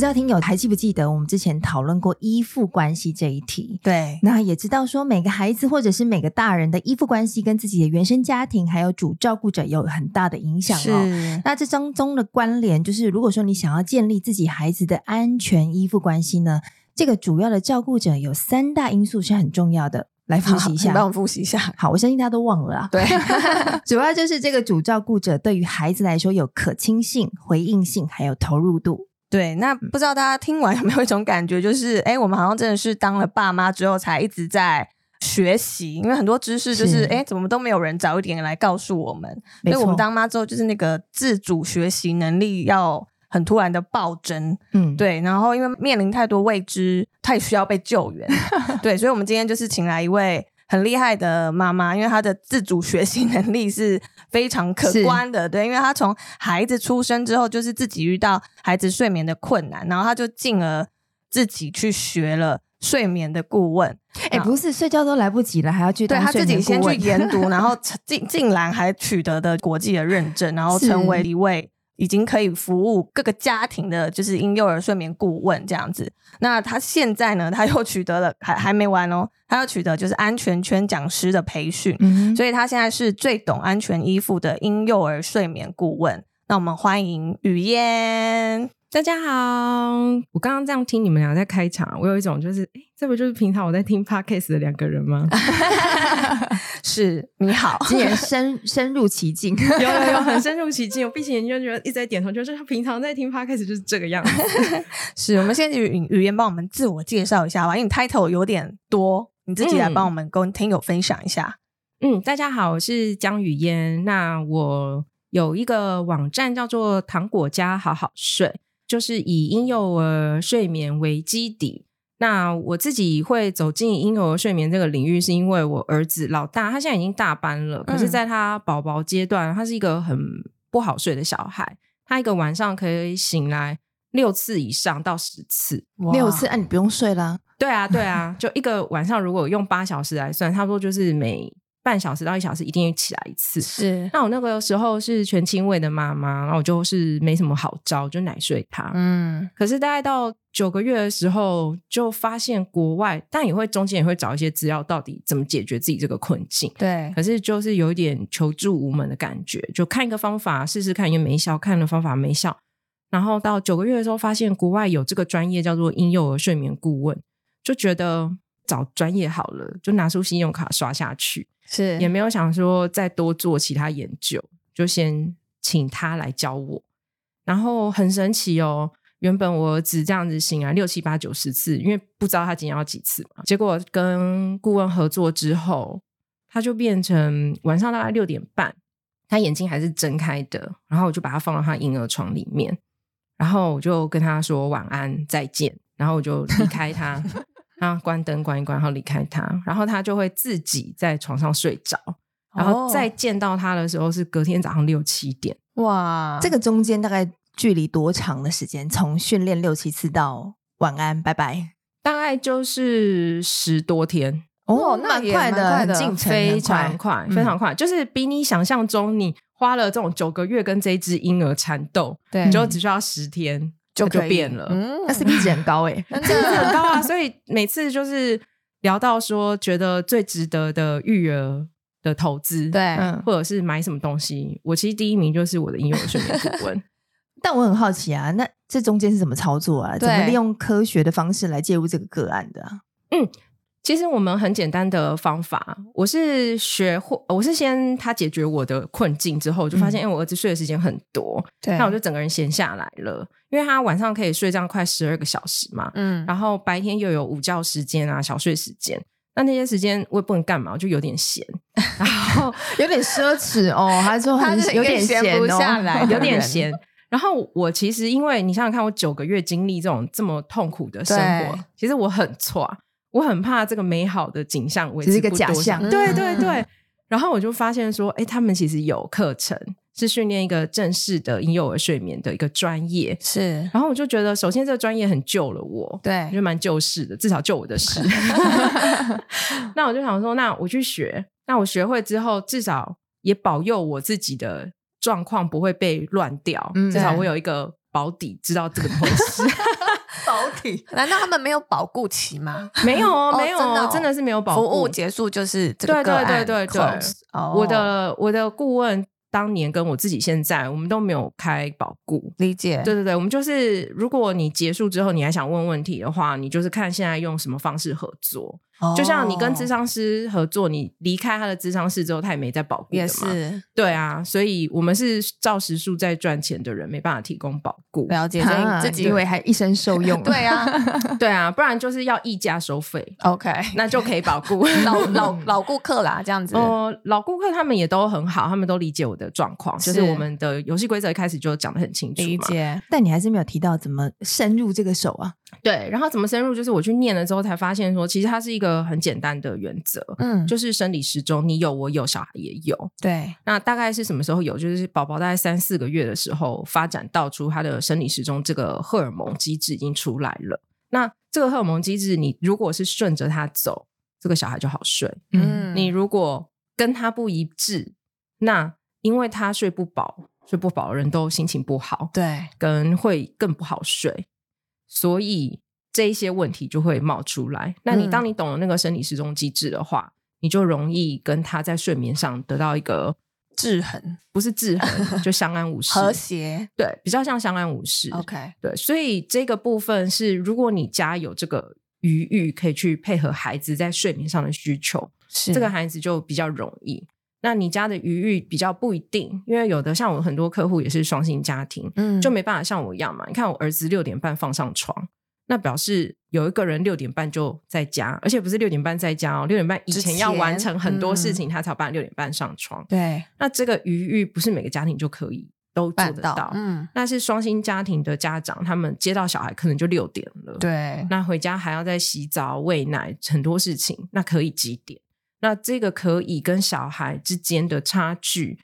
知道听友还记不记得我们之前讨论过依附关系这一题？对，那也知道说每个孩子或者是每个大人的依附关系跟自己的原生家庭还有主照顾者有很大的影响哦。那这当中的关联就是，如果说你想要建立自己孩子的安全依附关系呢，这个主要的照顾者有三大因素是很重要的。来复习一下，帮我复习一下。好，我相信大家都忘了啊。对，主要就是这个主照顾者对于孩子来说有可亲性、回应性，还有投入度。对，那不知道大家听完有没有一种感觉，就是哎，我们好像真的是当了爸妈之后，才一直在学习，因为很多知识就是哎，怎么都没有人早一点来告诉我们。所以我们当妈之后，就是那个自主学习能力要很突然的暴增。嗯，对。然后因为面临太多未知，太需要被救援。对，所以我们今天就是请来一位。很厉害的妈妈，因为她的自主学习能力是非常可观的，对，因为她从孩子出生之后，就是自己遇到孩子睡眠的困难，然后她就进而自己去学了睡眠的顾问。哎，不是睡觉都来不及了，还要去。对，她自己先去研读，然后竟竟然还取得的国际的认证，然后成为一位。已经可以服务各个家庭的，就是婴幼儿睡眠顾问这样子。那他现在呢，他又取得了 还还没完哦，他要取得就是安全圈讲师的培训，嗯，所以他现在是最懂安全依附的婴幼儿睡眠顾问。那我们欢迎雨嫣。大家好，我刚刚这样听你们俩在开场，我有一种就是，哎，这不就是平常我在听 podcast 的两个人吗？是，你好，今年深 深入其境，有有有，很深入其境。我闭起眼睛就觉得一直在点头，就是他平常在听 podcast 就是这个样子。是我们先请语语言帮我们自我介绍一下吧，因为你 title 有点多，你自己来帮我们跟听友分享一下。嗯，嗯，大家好，我是江雨嫣，那我有一个网站叫做糖果家好好睡。就是以婴幼儿睡眠为基底，那我自己会走进婴幼儿睡眠这个领域，是因为我儿子老大，他现在已经大班了，可是在他宝宝阶段，他是一个很不好睡的小孩，他一个晚上可以醒来六次以上到十次，六次，啊，你不用睡啦？对啊，对啊，就一个晚上如果用八小时来算，差不多就是每。半小时到一小时一定起来一次，是。那我那个时候是全亲喂的妈妈，然后我就是没什么好招，就奶睡他。嗯。可是大概到九个月的时候，就发现国外，但也会中间也会找一些资料，到底怎么解决自己这个困境。对。可是就是有一点求助无门的感觉，就看一个方法试试看，也没效；看了方法没效。然后到九个月的时候，发现国外有这个专业叫做婴幼儿睡眠顾问，就觉得找专业好了，就拿出信用卡刷下去。是，也没有想说再多做其他研究，就先请他来教我。然后很神奇哦，原本我儿子这样子醒来六七八九十次，因为不知道他今天要几次嘛。结果跟顾问合作之后，他就变成晚上大概六点半，他眼睛还是睁开的。然后我就把他放到他婴儿床里面，然后我就跟他说晚安再见，然后我就离开他。然后关灯关一关，然后离开他，然后他就会自己在床上睡着，然后再见到他的时候是隔天早上六七点。哇，这个中间大概距离多长的时间？从训练六七次到晚安拜拜，大概就是十多天。哦，那蛮快的，很进程非常快，非常快，就是比你想象中，你花了这种九个月跟这只婴儿缠斗，对，你就只需要十天。就就变了，嗯，那 CP 值很高哎，真的很高啊！所以每次就是聊到说，觉得最值得的育儿的投资，对，或者是买什么东西，我其实第一名就是我的婴幼儿睡眠顾问。但我很好奇啊，那这中间是怎么操作啊？怎么利用科学的方式来介入这个个案的啊？嗯。其实我们很简单的方法，我是学会，我是先他解决我的困境之后，就发现，因为我儿子睡的时间很多，对，那我就整个人闲下来了，因为他晚上可以睡这样快十二个小时嘛，嗯，然后白天又有午觉时间啊、小睡时间，那那些时间我也不能干嘛，我就有点闲，然后有点奢侈哦，还说很有点闲不下来，有点闲。然后我其实因为你想想看，我九个月经历这种这么痛苦的生活，其实我很挫。我很怕这个美好的景象维持个假象。对对对，然后我就发现说，哎，他们其实有课程是训练一个正式的婴幼儿睡眠的一个专业。是，然后我就觉得，首先这个专业很救了我，对，我觉得蛮救世的，至少救我的事。那我就想说，那我去学，那我学会之后，至少也保佑我自己的状况不会被乱掉，嗯、至少我有一个保底，知道这个东西。保底？难道他们没有保固期吗？没有哦，没有，真的，真的是没有保固。服务结束就是这个个对对对对对。我的我的顾问。当年跟我自己现在，我们都没有开保固，理解。对对对，我们就是，如果你结束之后你还想问问题的话，你就是看现在用什么方式合作。就像你跟咨商师合作，你离开他的咨商室之后，他也没在保固的嘛。也是，对啊，所以我们是照时数在赚钱的人，没办法提供保固。了解，所以你自己以为还一生受用。对啊，对啊，不然就是要溢价收费。OK，那就可以保固老老老顾客啦，这样子。哦，老顾客他们也都很好，他们都理解我的状况，就是我们的游戏规则一开始就讲的很清楚。理解，但你还是没有提到怎么深入这个手啊？对，然后怎么深入？就是我去念了之后才发现说，其实它是一个很简单的原则，嗯，就是生理时钟，你有我有，小孩也有。对，那大概是什么时候有？就是宝宝大概三四个月的时候，发展到出他的生理时钟，这个荷尔蒙机制已经出来了。那这个荷尔蒙机制，你如果是顺着它走，这个小孩就好睡。嗯，你如果跟他不一致，那因为他睡不饱，睡不饱的人都心情不好，对，跟会更不好睡。所以这一些问题就会冒出来。那你当你懂了那个生理时钟机制的话，嗯、你就容易跟他在睡眠上得到一个制衡，不是制衡，就相安无 事，和谐。对，比较像相安无事。OK，对。所以这个部分是，如果你家有这个余裕，可以去配合孩子在睡眠上的需求，是这个孩子就比较容易。那你家的余裕比较不一定，因为有的像我很多客户也是双薪家庭，嗯，就没办法像我一样嘛。你看我儿子六点半放上床，那表示有一个人六点半就在家，而且不是六点半在家哦，六点半以前要完成很多事情，他才办六点半上床。对，那这个余裕不是每个家庭就可以都做得到，嗯，那是双薪家庭的家长，他们接到小孩可能就六点了，对，那回家还要再洗澡、喂奶，很多事情，那可以几点？那这个可以跟小孩之间的差距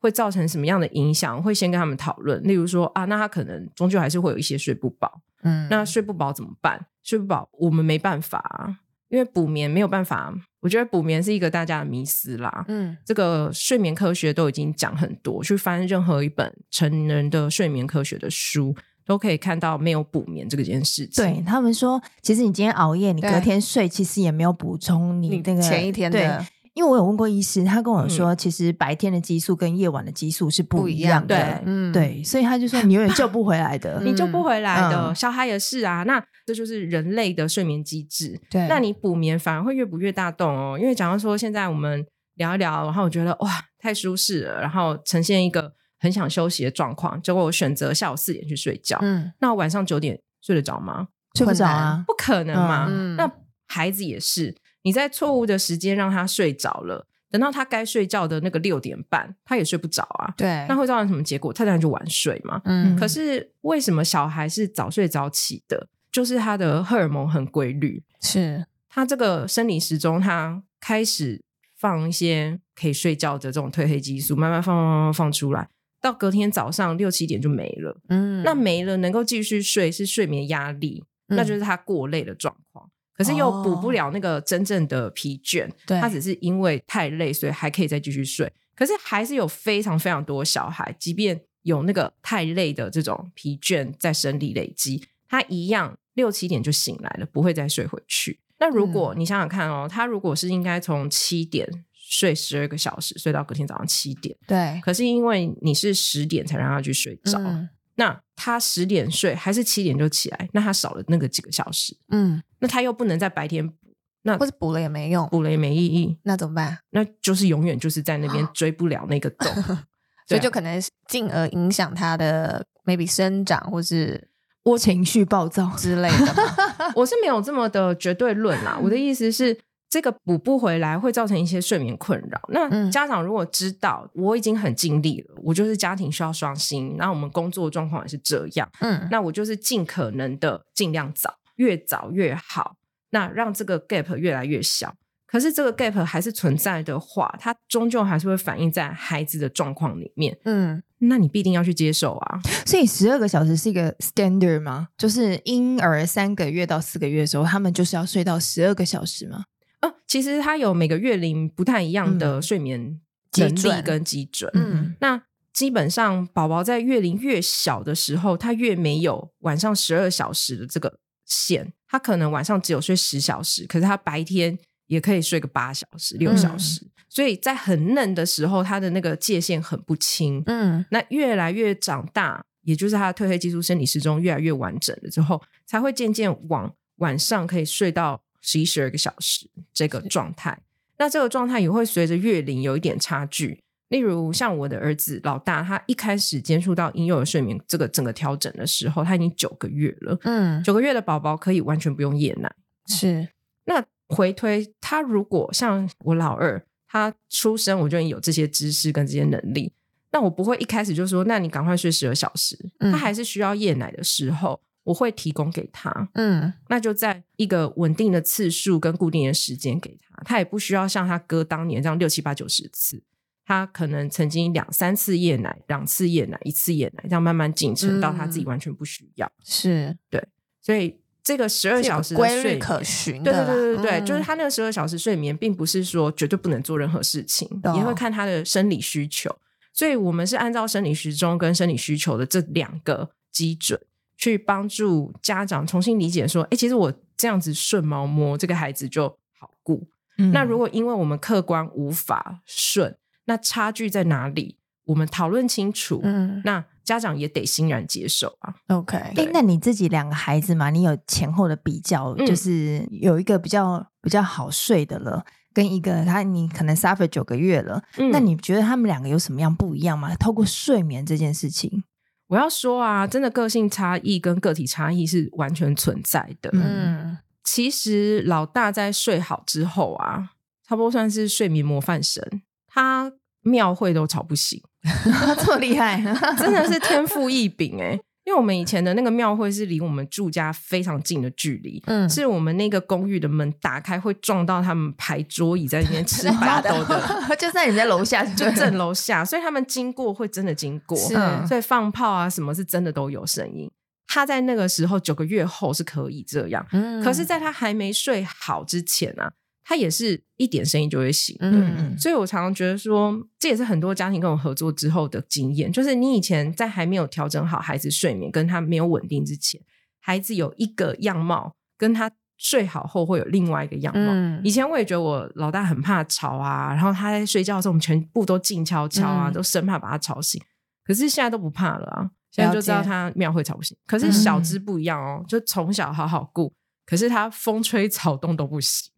会造成什么样的影响？会先跟他们讨论。例如说啊，那他可能终究还是会有一些睡不饱。嗯，那睡不饱怎么办？睡不饱我们没办法，因为补眠没有办法。我觉得补眠是一个大家的迷思啦。嗯，这个睡眠科学都已经讲很多，去翻任何一本成人的睡眠科学的书。都可以看到没有补眠这个件事情。对他们说，其实你今天熬夜，你隔天睡，其实也没有补充你那个前一天的。对，因为我有问过医师，他跟我说，其实白天的激素跟夜晚的激素是不一样的。对，嗯，对，所以他就说你永远救不回来的，你救不回来的。小孩也是啊，那这就是人类的睡眠机制。对，那你补眠反而会越补越大洞哦。因为假如说现在我们聊一聊，然后我觉得哇，太舒适了，然后呈现一个。很想休息的状况，结果我选择下午四点去睡觉。嗯，那我晚上九点睡得着吗？睡不着啊，不可能嘛。嗯，那孩子也是，你在错误的时间让他睡着了，等到他该睡觉的那个六点半，他也睡不着啊。对，那会造成什么结果？他当然就晚睡嘛。嗯，可是为什么小孩是早睡早起的？就是他的荷尔蒙很规律，是他这个生理时钟，他开始放一些可以睡觉的这种褪黑激素，慢慢放放放放出来。到隔天早上六七点就没了，嗯，那没了能够继续睡是睡眠压力，嗯、那就是他过累的状况，可是又补不了那个真正的疲倦，对、哦，他只是因为太累，所以还可以再继续睡，可是还是有非常非常多小孩，即便有那个太累的这种疲倦在生理累积，他一样六七点就醒来了，不会再睡回去。那如果你想想看哦，他如果是应该从七点。睡十二个小时，睡到隔天早上七点。对，可是因为你是十点才让他去睡着，嗯、那他十点睡还是七点就起来，那他少了那个几个小时。嗯，那他又不能在白天补，那或者补了也没用，补了也没意义。那怎么办？那就是永远就是在那边 追不了那个洞，所以就可能进而影响他的 maybe 生长，或是我情绪暴躁之类的。我是没有这么的绝对论啦，我的意思是。这个补不回来会造成一些睡眠困扰。那家长如果知道我已经很尽力了，我就是家庭需要双薪，然后我们工作状况也是这样，嗯，那我就是尽可能的尽量早，越早越好，那让这个 gap 越来越小。可是这个 gap 还是存在的话，它终究还是会反映在孩子的状况里面。嗯，那你必定要去接受啊。所以十二个小时是一个 standard 吗？就是婴儿三个月到四个月的时候，他们就是要睡到十二个小时吗？哦，其实他有每个月龄不太一样的睡眠能力跟基准。嗯，那基本上宝宝在月龄越小的时候，他越没有晚上十二小时的这个线，他可能晚上只有睡十小时，可是他白天。也可以睡个八小时、六小时，嗯、所以在很嫩的时候，他的那个界限很不清。嗯，那越来越长大，也就是他的褪黑激素生理时钟越来越完整了之后，才会渐渐往晚上可以睡到十一、十二个小时这个状态。那这个状态也会随着月龄有一点差距。例如，像我的儿子老大，他一开始接触到婴幼儿睡眠这个整个调整的时候，他已经九个月了。嗯，九个月的宝宝可以完全不用夜奶。是，那。回推他，如果像我老二，他出生我就已经有这些知识跟这些能力，那我不会一开始就说，那你赶快睡十二小时。嗯、他还是需要夜奶的时候，我会提供给他。嗯，那就在一个稳定的次数跟固定的时间给他，他也不需要像他哥当年这样六七八九十次，他可能曾经两三次夜奶，两次夜奶，一次夜奶，这样慢慢进程到他自己完全不需要。是对，所以。这个十二小时的规律可循，对对对对对，嗯、就是他那个十二小时睡眠，并不是说绝对不能做任何事情，哦、也会看他的生理需求。所以我们是按照生理时钟跟生理需求的这两个基准，去帮助家长重新理解说，哎，其实我这样子顺毛摸这个孩子就好顾。嗯、那如果因为我们客观无法顺，那差距在哪里？我们讨论清楚，嗯，那。家长也得欣然接受啊。OK，哎，那你自己两个孩子嘛，你有前后的比较，嗯、就是有一个比较比较好睡的了，跟一个他你可能 suffer 九个月了，嗯、那你觉得他们两个有什么样不一样吗？透过睡眠这件事情，我要说啊，真的个性差异跟个体差异是完全存在的。嗯，其实老大在睡好之后啊，差不多算是睡眠模范生，他庙会都吵不醒。这么厉害，真的是天赋异禀哎！因为我们以前的那个庙会是离我们住家非常近的距离，嗯，是我们那个公寓的门打开会撞到他们排桌椅在那边吃八斗的，就在你在楼下，就正楼下，所以他们经过会真的经过，是所以放炮啊什么是真的都有声音。他在那个时候九个月后是可以这样，嗯，可是在他还没睡好之前啊。他也是一点声音就会醒，嗯嗯，所以我常常觉得说，这也是很多家庭跟我合作之后的经验，就是你以前在还没有调整好孩子睡眠，跟他没有稳定之前，孩子有一个样貌，跟他睡好后会有另外一个样貌。嗯、以前我也觉得我老大很怕吵啊，然后他在睡觉的时候，我们全部都静悄悄啊，嗯、都生怕把他吵醒。可是现在都不怕了啊，现在就知道他庙会吵不醒。可是小芝不一样哦，就从小好好顾，可是他风吹草动都不行。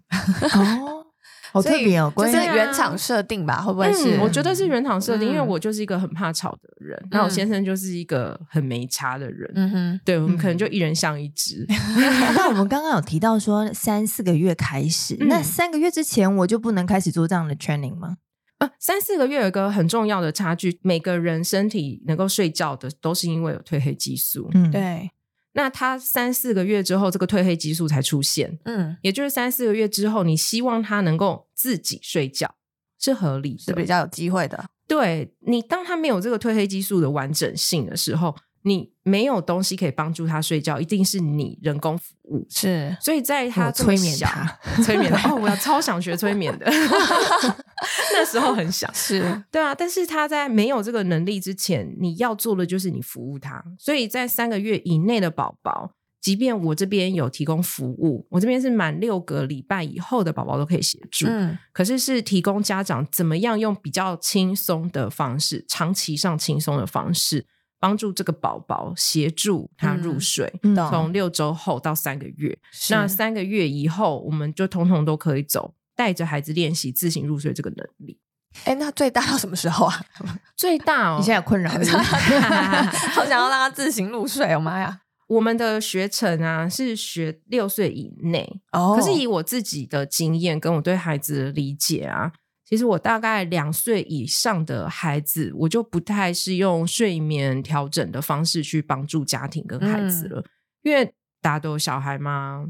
哦，好特别哦，就是原厂设定吧？会不会是？我觉得是原厂设定，因为我就是一个很怕吵的人，那我先生就是一个很没差的人。嗯哼，对，我们可能就一人像一只。那我们刚刚有提到说三四个月开始，那三个月之前我就不能开始做这样的 training 吗？啊，三四个月有一个很重要的差距，每个人身体能够睡觉的都是因为有褪黑激素。嗯，对。那他三四个月之后，这个褪黑激素才出现，嗯，也就是三四个月之后，你希望他能够自己睡觉是合理的，是比较有机会的。对，你当他没有这个褪黑激素的完整性的时候。你没有东西可以帮助他睡觉，一定是你人工服务。是，所以在他催眠他，催眠 哦，我要超想学催眠的，那时候很想，是对啊。但是他在没有这个能力之前，你要做的就是你服务他。所以在三个月以内的宝宝，即便我这边有提供服务，我这边是满六个礼拜以后的宝宝都可以协助。嗯，可是是提供家长怎么样用比较轻松的方式，长期上轻松的方式。帮助这个宝宝协助他入睡，嗯、从六周后到三个月，那三个月以后，我们就通通都可以走，带着孩子练习自行入睡这个能力。哎，那最大到什么时候啊？最大哦，你现在有困扰是不是？好想要让他自行入睡，我妈呀！我们的学程啊是学六岁以内，哦，可是以我自己的经验跟我对孩子的理解啊。其实我大概两岁以上的孩子，我就不太是用睡眠调整的方式去帮助家庭跟孩子了，嗯、因为大家都有小孩嘛，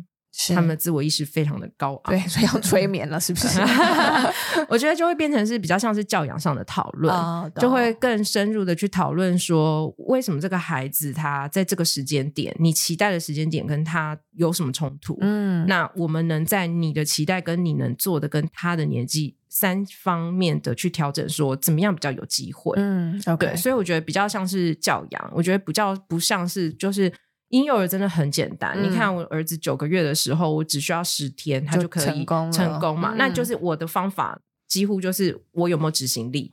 他们的自我意识非常的高昂，对，所以要催眠了，是不是？我觉得就会变成是比较像是教养上的讨论，哦、就会更深入的去讨论说，为什么这个孩子他在这个时间点，你期待的时间点跟他有什么冲突？嗯，那我们能在你的期待跟你能做的跟他的年纪三方面的去调整，说怎么样比较有机会？嗯，okay、对，所以我觉得比较像是教养，我觉得比较不像是就是。婴幼儿真的很简单，嗯、你看我儿子九个月的时候，我只需要十天，他就可以成功成功嘛。嗯、那就是我的方法，几乎就是我有没有执行力，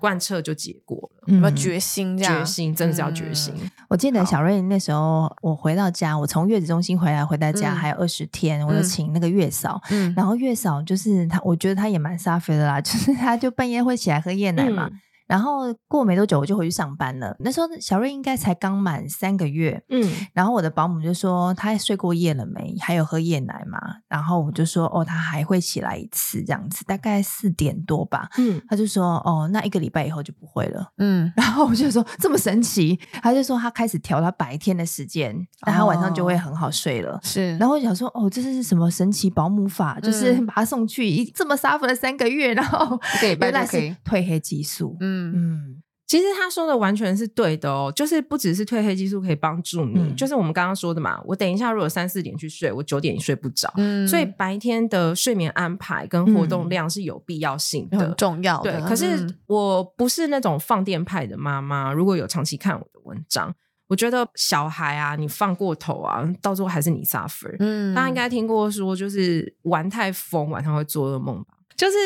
贯彻就结果了。有没有决心？这样决心真的是要决心。嗯、我记得小瑞那时候，我回到家，我从月子中心回来，回到家还有二十天，嗯、我就请那个月嫂，嗯、然后月嫂就是她，我觉得她也蛮撒飞的啦，就是她就半夜会起来喝夜奶嘛。嗯然后过没多久我就回去上班了。那时候小瑞应该才刚满三个月，嗯。然后我的保姆就说他睡过夜了没？还有喝夜奶吗？然后我就说哦，他还会起来一次这样子，大概四点多吧。嗯。他就说哦，那一个礼拜以后就不会了。嗯。然后我就说这么神奇？他就说他开始调他白天的时间，那他晚上就会很好睡了。是。然后我想说哦，这是什么神奇保姆法？就是把他送去一这么 suffer 了三个月，然后原来是褪黑激素。嗯。嗯，其实他说的完全是对的哦，就是不只是褪黑激素可以帮助你，嗯、就是我们刚刚说的嘛。我等一下如果三四点去睡，我九点也睡不着，嗯、所以白天的睡眠安排跟活动量是有必要性的，嗯、很重要的。对，可是我不是那种放电派的妈妈。如果有长期看我的文章，我觉得小孩啊，你放过头啊，到最后还是你 suffer。嗯，大家应该听过说，就是玩太疯，晚上会做噩梦吧？就是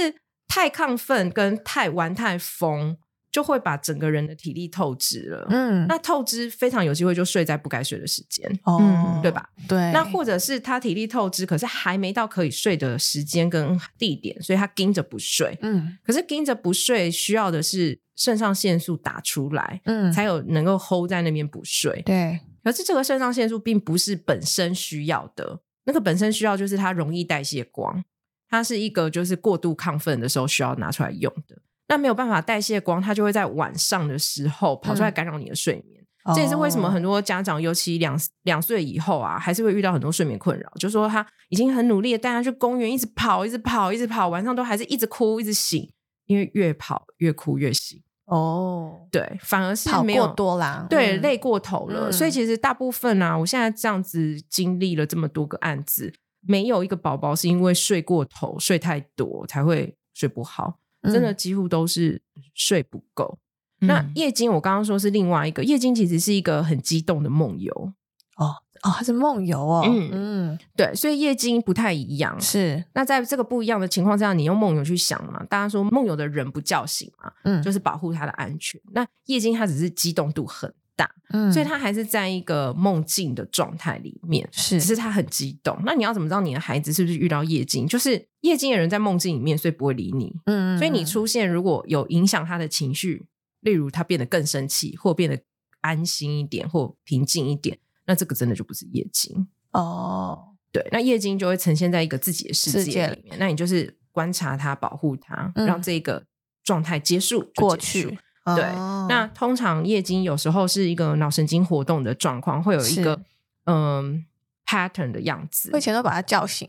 太亢奋跟太玩太疯。就会把整个人的体力透支了，嗯，那透支非常有机会就睡在不该睡的时间，哦，对吧？对，那或者是他体力透支，可是还没到可以睡的时间跟地点，所以他盯着不睡，嗯，可是盯着不睡需要的是肾上腺素打出来，嗯，才有能够 hold 在那边不睡，对。可是这个肾上腺素并不是本身需要的，那个本身需要就是它容易代谢光，它是一个就是过度亢奋的时候需要拿出来用的。那没有办法代谢光，它就会在晚上的时候跑出来干扰你的睡眠。嗯、这也是为什么很多家长，尤其两两岁以后啊，还是会遇到很多睡眠困扰。就是说他已经很努力的带他去公园，一直跑，一直跑，一直跑，晚上都还是一直哭，一直醒，因为越跑越哭越醒。哦，对，反而是没有跑过多啦，对，累过头了。嗯、所以其实大部分啊，我现在这样子经历了这么多个案子，没有一个宝宝是因为睡过头、睡太多才会睡不好。真的几乎都是睡不够。嗯、那夜惊，我刚刚说是另外一个夜惊，其实是一个很激动的梦游哦哦，它是梦游哦。嗯嗯，对，所以夜惊不太一样。是，那在这个不一样的情况下，你用梦游去想嘛？大家说梦游的人不叫醒嘛？嗯，就是保护他的安全。那夜惊它只是激动度很大，嗯，所以他还是在一个梦境的状态里面，是，只是他很激动。那你要怎么知道你的孩子是不是遇到夜惊？就是夜惊的人在梦境里面，所以不会理你，嗯，所以你出现如果有影响他的情绪，例如他变得更生气，或变得安心一点，或平静一点，那这个真的就不是夜惊哦。对，那夜惊就会呈现在一个自己的世界里面，那你就是观察他，保护他，让这个状态结束过去。对，哦、那通常夜惊有时候是一个脑神经活动的状况，会有一个嗯 pattern 的样子。我以前都把他叫醒，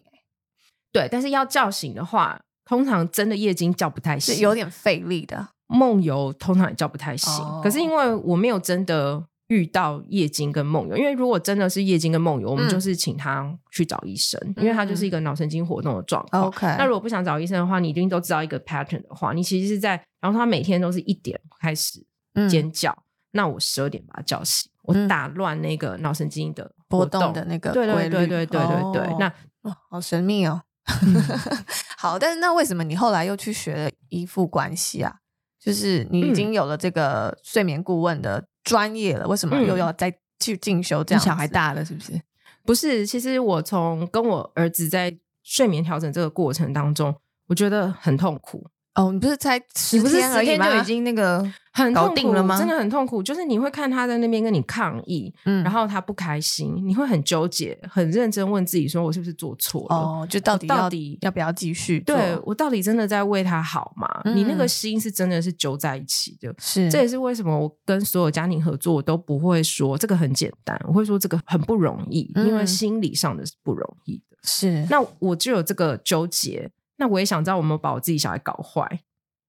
对，但是要叫醒的话，通常真的夜惊叫不太醒，是有点费力的。梦游通常也叫不太醒，哦、可是因为我没有真的。遇到夜惊跟梦游，因为如果真的是夜惊跟梦游，我们就是请他去找医生，嗯、因为他就是一个脑神经活动的状况。OK，那如果不想找医生的话，你一定都知道一个 pattern 的话，你其实是在，然后他每天都是一点开始尖叫，嗯、那我十二点把他叫醒，我打乱那个脑神经的波动的那个对对对对对对对，哦、那哦好神秘哦。好，但是那为什么你后来又去学了依附关系啊？就是你已经有了这个睡眠顾问的。专业了，为什么又要再去进修？这样、嗯、小孩大了是不是？不是，其实我从跟我儿子在睡眠调整这个过程当中，我觉得很痛苦，哦，你不是才十天而已就已经那个很痛定了吗？真的很痛苦。就是你会看他在那边跟你抗议，嗯，然后他不开心，你会很纠结，很认真问自己说：“我是不是做错了？哦，就到底到底要不要继续？对我到底真的在为他好吗？嗯、你那个心是真的是揪在一起的。是，这也是为什么我跟所有家庭合作我都不会说这个很简单，我会说这个很不容易，嗯、因为心理上的是不容易的。是，那我就有这个纠结。那我也想知道，我们把我自己小孩搞坏？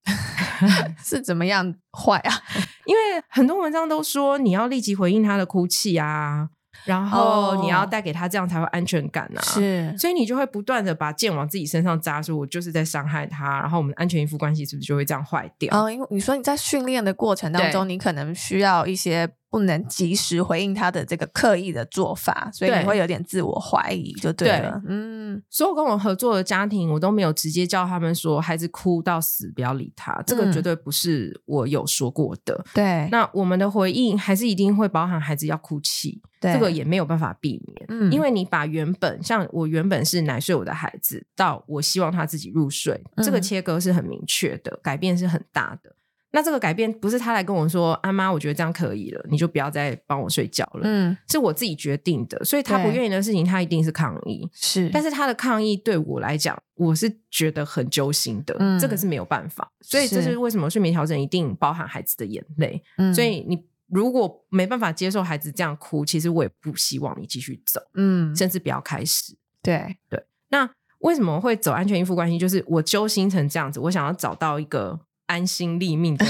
是怎么样坏啊？因为很多文章都说你要立即回应他的哭泣啊。然后你要带给他这样才会安全感啊，是，所以你就会不断的把剑往自己身上扎，说我就是在伤害他，然后我们安全依附关系是不是就会这样坏掉？哦，因为你说你在训练的过程当中，你可能需要一些不能及时回应他的这个刻意的做法，所以你会有点自我怀疑，就对了。对嗯，所有跟我合作的家庭，我都没有直接叫他们说孩子哭到死不要理他，这个绝对不是我有说过的。嗯、对，那我们的回应还是一定会包含孩子要哭泣。这个也没有办法避免，嗯，因为你把原本像我原本是奶睡我的孩子，到我希望他自己入睡，嗯，这个切割是很明确的，改变是很大的。那这个改变不是他来跟我说，阿妈，我觉得这样可以了，你就不要再帮我睡觉了，嗯，是我自己决定的。所以他不愿意的事情，他一定是抗议，是。但是他的抗议对我来讲，我是觉得很揪心的，嗯，这个是没有办法。所以这是为什么睡眠调整一定包含孩子的眼泪，嗯，所以你。如果没办法接受孩子这样哭，其实我也不希望你继续走，嗯，甚至不要开始。对对，那为什么会走安全依附关系？就是我揪心成这样子，我想要找到一个安心立命的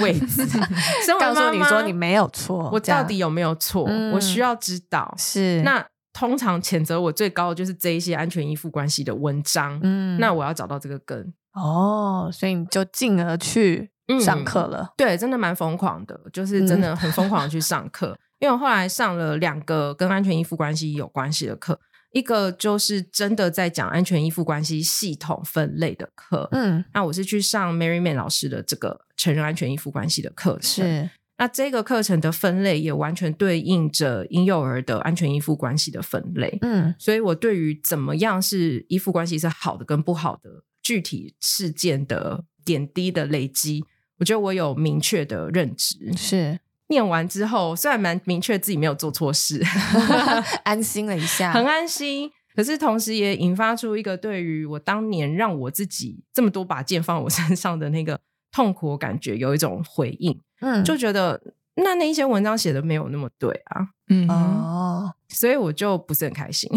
位置，告诉你说你没有错，我到底有没有错？嗯、我需要知道。是那通常谴责我最高的就是这一些安全依附关系的文章，嗯，那我要找到这个根。哦，所以你就进而去。上课了，嗯，对，真的蛮疯狂的，就是真的很疯狂的去上课。嗯、因为我后来上了两个跟安全依附关系有关系的课，一个就是真的在讲安全依附关系系统分类的课。嗯，那我是去上 Mary Man 老师的这个成人安全依附关系的课程。是，那这个课程的分类也完全对应着婴幼儿的安全依附关系的分类。嗯，所以我对于怎么样是依附关系是好的跟不好的具体事件的点滴的累积。我觉得我有明确的认知，是念完之后，虽然蛮明确自己没有做错事 安心了一下，很安心。可是同时也引发出一个对于我当年让我自己这么多把剑放我身上的那个痛苦感觉有一种回应，嗯，就觉得那那一些文章写的没有那么对啊，嗯哦，所以我就不是很开心，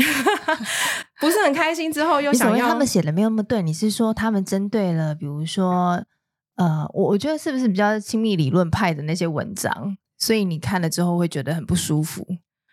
不是很开心。之后又想要他们写的没有那么对，你是说他们针对了，比如说？呃，我我觉得是不是比较亲密理论派的那些文章，所以你看了之后会觉得很不舒服。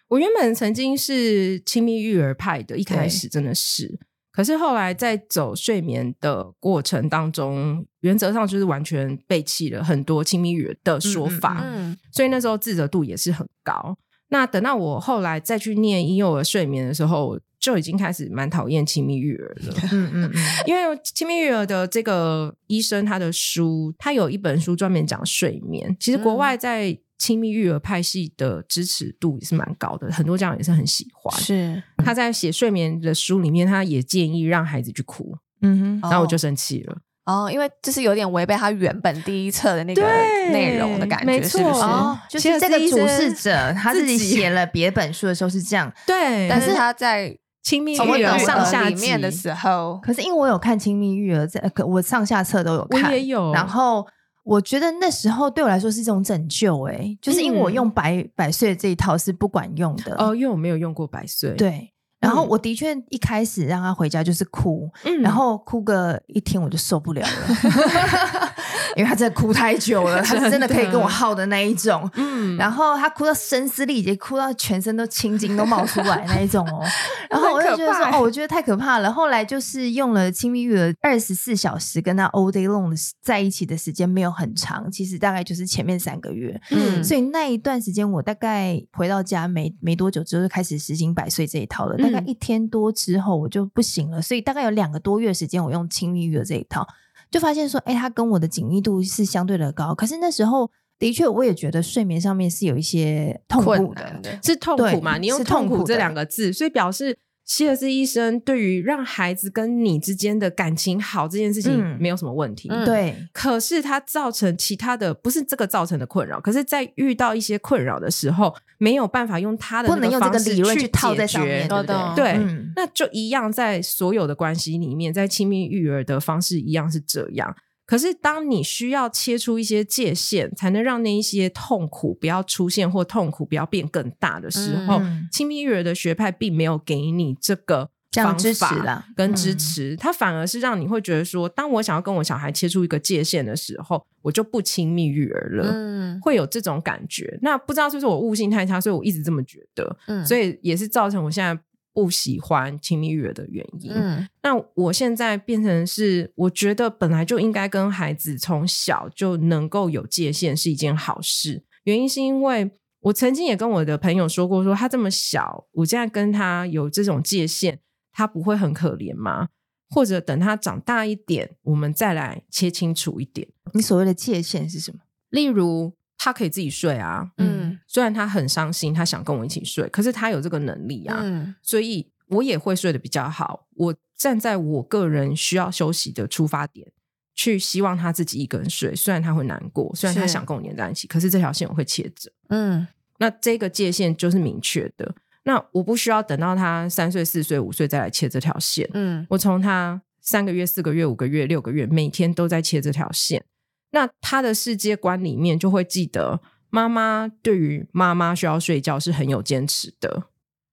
我原本曾经是亲密育儿派的，一开始真的是，可是后来在走睡眠的过程当中，原则上就是完全背弃了很多亲密育儿的说法，嗯，嗯，嗯，所以那时候自责度也是很高。那等到我后来再去念婴幼儿睡眠的时候，就已经开始蛮讨厌亲密育儿了。嗯嗯嗯，因为亲密育儿的这个医生他的书，他有一本书专门讲睡眠。其实国外在亲密育儿派系的支持度也是蛮高的，很多家长也是很喜欢。是他在写睡眠的书里面，他也建议让孩子去哭。嗯哼，然后我就生气了。哦，因为就是有点违背他原本第一册的那个内容的感觉，没错，是不是？哦，就是这个主事者他自己写了别本书的时候是这样，对。但是他在亲密育儿上下里面的时候，可是因为我有看亲密育儿，在我上下册都有看，我也有。然后我觉得那时候对我来说是一种拯救，哎，就是因为我用百百岁这一套是不管用的哦，因为我没有用过百岁，对。然后我的确一开始让他回家就是哭，嗯、然后哭个一天我就受不了了。因为他真的哭太久了，他是真的可以跟我耗的那一种。嗯，然后他哭到声嘶力竭，哭到全身都青筋都冒出来那一种哦。然后我就觉得说，哦，我觉得太可怕了。后来就是用了亲密育儿，二十四小时跟他 all day long 的在一起的时间没有很长，其实大概就是前面三个月。嗯，所以那一段时间我大概回到家没没多久之后就开始实行百岁这一套了。大概一天多之后我就不行了，所以大概有两个多月时间我用亲密育儿这一套。就发现说，哎、欸，他跟我的紧密度是相对的高，可是那时候的确，我也觉得睡眠上面是有一些痛苦的，是痛苦嘛？你用痛苦这两个字，所以表示希尔斯医生对于让孩子跟你之间的感情好这件事情没有什么问题，嗯、对。可是他造成其他的不是这个造成的困扰，可是在遇到一些困扰的时候，没有办法用他的那个方式去套在上面，对对？对，嗯、那就一样，在所有的关系里面，在亲密育儿的方式一样是这样。可是，当你需要切出一些界限，才能让那一些痛苦不要出现，或痛苦不要变更大的时候，嗯、亲密育儿的学派并没有给你这个方法跟支持，它反而是让你会觉得说，当我想要跟我小孩切出一个界限的时候，我就不亲密育儿了，嗯、会有这种感觉。那不知道是不是我悟性太差，所以我一直这么觉得，嗯、所以也是造成我现在。不喜欢亲密育儿的原因，嗯，那我现在变成是，我觉得本来就应该跟孩子从小就能够有界限是一件好事。原因是因为我曾经也跟我的朋友说过说，说他这么小，我现在跟他有这种界限，他不会很可怜吗？或者等他长大一点，我们再来切清楚一点。你所谓的界限是什么？例如。他可以自己睡啊，嗯，虽然他很伤心，他想跟我一起睡，可是他有这个能力啊，嗯，所以我也会睡得比较好。我站在我个人需要休息的出发点，去希望他自己一个人睡，虽然他会难过，虽然他想跟我黏在一起，是可是这条线我会切着，嗯，那这个界限就是明确的。那我不需要等到他三岁、四岁、五岁再来切这条线，嗯，我从他三个月、四个月、五个月、六个月，每天都在切这条线。那他的世界观里面就会记得，妈妈对于妈妈需要睡觉是很有坚持的，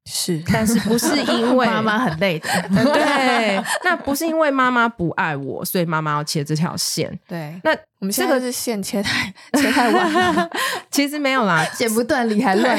是，但是不是因为 妈妈很累的，对，那不是因为妈妈不爱我，所以妈妈要切这条线，对，那我们这个是线切太切太晚了，其实没有啦，剪不断理还乱，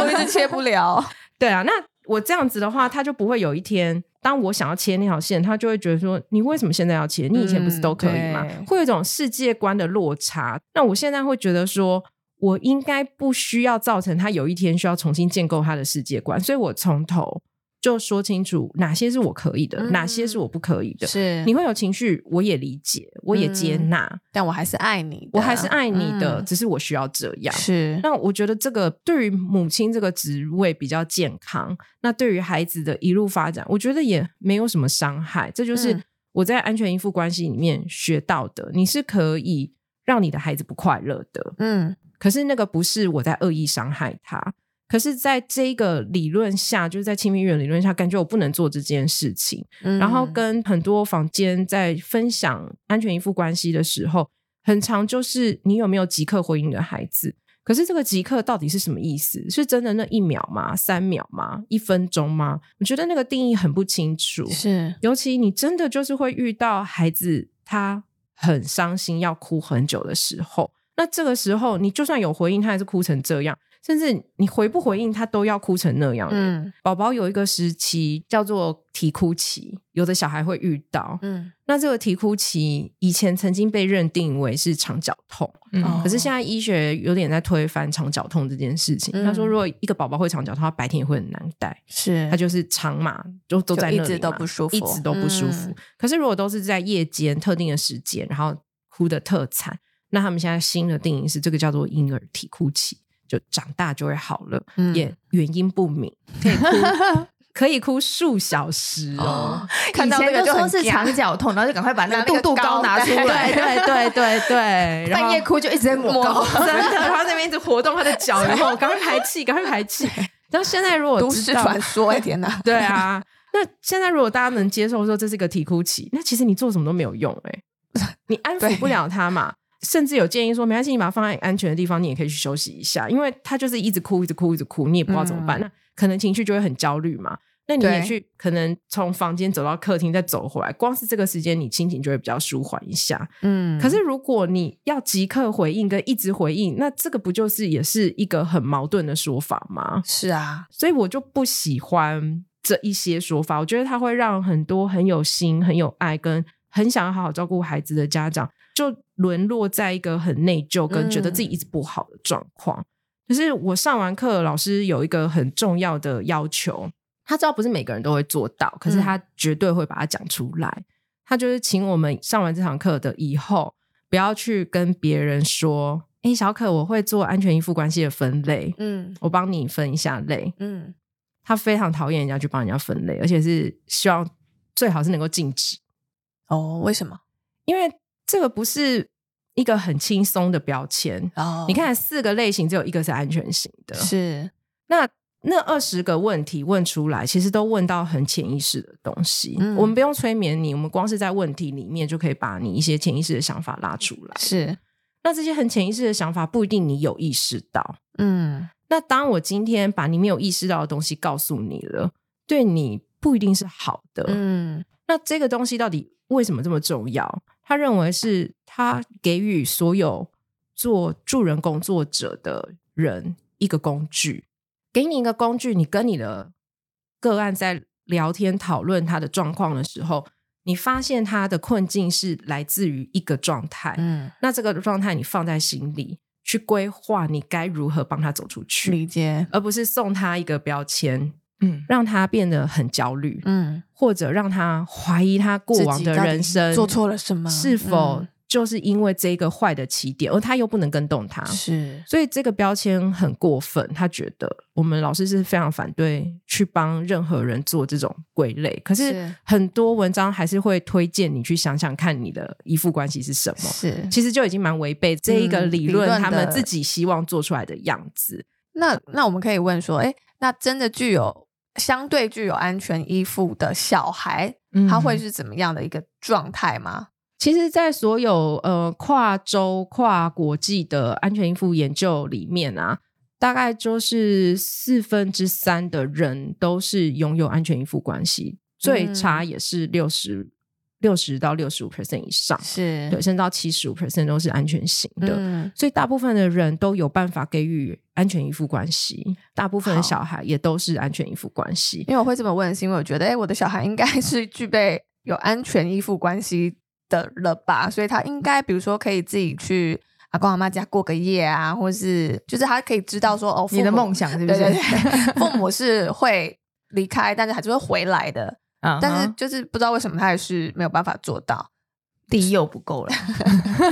我一直切不了，对啊，那我这样子的话，他就不会有一天。当我想要切那条线，他就会觉得说：“你为什么现在要切？你以前不是都可以吗？”嗯、会有一种世界观的落差。那我现在会觉得说，我应该不需要造成他有一天需要重新建构他的世界观，所以我从头。就说清楚哪些是我可以的，嗯、哪些是我不可以的。是，你会有情绪，我也理解，我也接纳，嗯、但我还是爱你，我还是爱你的，嗯、只是我需要这样。是，那我觉得这个对于母亲这个职位比较健康，那对于孩子的一路发展，我觉得也没有什么伤害。这就是我在安全依附关系里面学到的，你是可以让你的孩子不快乐的。嗯，可是那个不是我在恶意伤害他。可是，在这个理论下，就是在亲密育儿理论下，感觉我不能做这件事情。嗯、然后跟很多房间在分享安全依附关系的时候，很常就是你有没有即刻回应的孩子？可是这个即刻到底是什么意思？是真的那一秒吗？三秒吗？一分钟吗？我觉得那个定义很不清楚。是，尤其你真的就是会遇到孩子他很伤心要哭很久的时候，那这个时候你就算有回应，他还是哭成这样。甚至你回不回应他都要哭成那样。嗯，宝宝有一个时期叫做啼哭期，有的小孩会遇到。嗯，那这个啼哭期以前曾经被认定为是肠绞痛，嗯，可是现在医学有点在推翻肠绞痛这件事情。嗯，他说，如果一个宝宝会肠绞痛，他白天也会很难带，是他就是肠嘛，就都在那里嘛，一直都不舒服，一直都不舒服。嗯，可是如果都是在夜间特定的时间，然后哭的特惨，那他们现在新的定义是这个叫做婴儿啼哭期。就长大就会好了，嗯、也原因不明，可以哭，可以哭数小时哦。看到那个就说是肠绞痛，然后就赶快把那个肚肚高拿出来，对对对 对对。半夜哭就一直在抹膏，真的，然后那边一直活动他的脚，然后赶快排气，赶快排气。然后现在如果都市传说，哎天哪，对啊。那现在如果大家能接受说这是一个啼哭期，那其实你做什么都没有用，哎，你安抚不了他嘛。甚至有建议说，没关系，你把它放在安全的地方，你也可以去休息一下，因为他就是一直哭，一直哭，一直哭，你也不知道怎么办。嗯、那可能情绪就会很焦虑嘛。那你也去可能从房间走到客厅再走回来，光是这个时间，你心情就会比较舒缓一下。嗯。可是如果你要即刻回应跟一直回应，那这个不就是也是一个很矛盾的说法吗？是啊，所以我就不喜欢这一些说法。我觉得它会让很多很有心、很有爱跟很想要好好照顾孩子的家长。就沦落在一个很内疚跟觉得自己一直不好的状况。可、嗯、是我上完课，老师有一个很重要的要求，他知道不是每个人都会做到，可是他绝对会把它讲出来。嗯、他就是请我们上完这堂课的以后，不要去跟别人说：“诶，小可，我会做安全依附关系的分类，嗯，我帮你分一下类，嗯。”他非常讨厌人家去帮人家分类，而且是希望最好是能够禁止。哦，为什么？因为这个不是一个很轻松的标签。哦，你看四个类型，只有一个是安全型的。是，那那二十个问题问出来，其实都问到很潜意识的东西。嗯，我们不用催眠你，我们光是在问题里面就可以把你一些潜意识的想法拉出来。是，那这些很潜意识的想法不一定你有意识到。嗯。那当我今天把你没有意识到的东西告诉你了，对你不一定是好的。嗯，那这个东西到底为什么这么重要？他认为是他给予所有做助人工作者的人一个工具，给你一个工具，你跟你的个案在聊天讨论他的状况的时候，你发现他的困境是来自于一个状态。嗯，那这个状态你放在心里。去规划你该如何帮他走出去，理解，而不是送他一个标签，嗯，让他变得很焦虑，嗯，或者让他怀疑他过往的人生做错了什么，是否、嗯。就是因为这个坏的起点，而他又不能跟动他，是，所以这个标签很过分。他觉得我们老师是非常反对去帮任何人做这种归类，可是很多文章还是会推荐你去想想看你的依附关系是什么。是，其实就已经蛮违背这一个理论，他们自己希望做出来的样子。嗯、那那我们可以问说，哎，那真的具有相对具有安全依附的小孩，嗯、他会是怎么样的一个状态吗？其实，在所有呃跨洲、跨国际的安全依附研究里面啊，大概就是四分之三的人都是拥有安全依附关系，最差也是六十六十到六十五 percent 以上，是对，甚至到七十五 percent 都是安全型的。嗯，所以大部分的人都有办法给予安全依附关系，大部分的小孩也都是安全依附关系。因为我会这么问，是因为我觉得，哎，我的小孩应该 是具备有安全依附关系。的了吧，所以他应该比如说可以自己去阿公阿妈家过个夜啊，或是就是他可以知道说哦，你的梦想是不是？对对对，父母是会离开，但是还是会回来的。Uh-huh. 但是就是不知道为什么他还是没有办法做到，第一又不够了。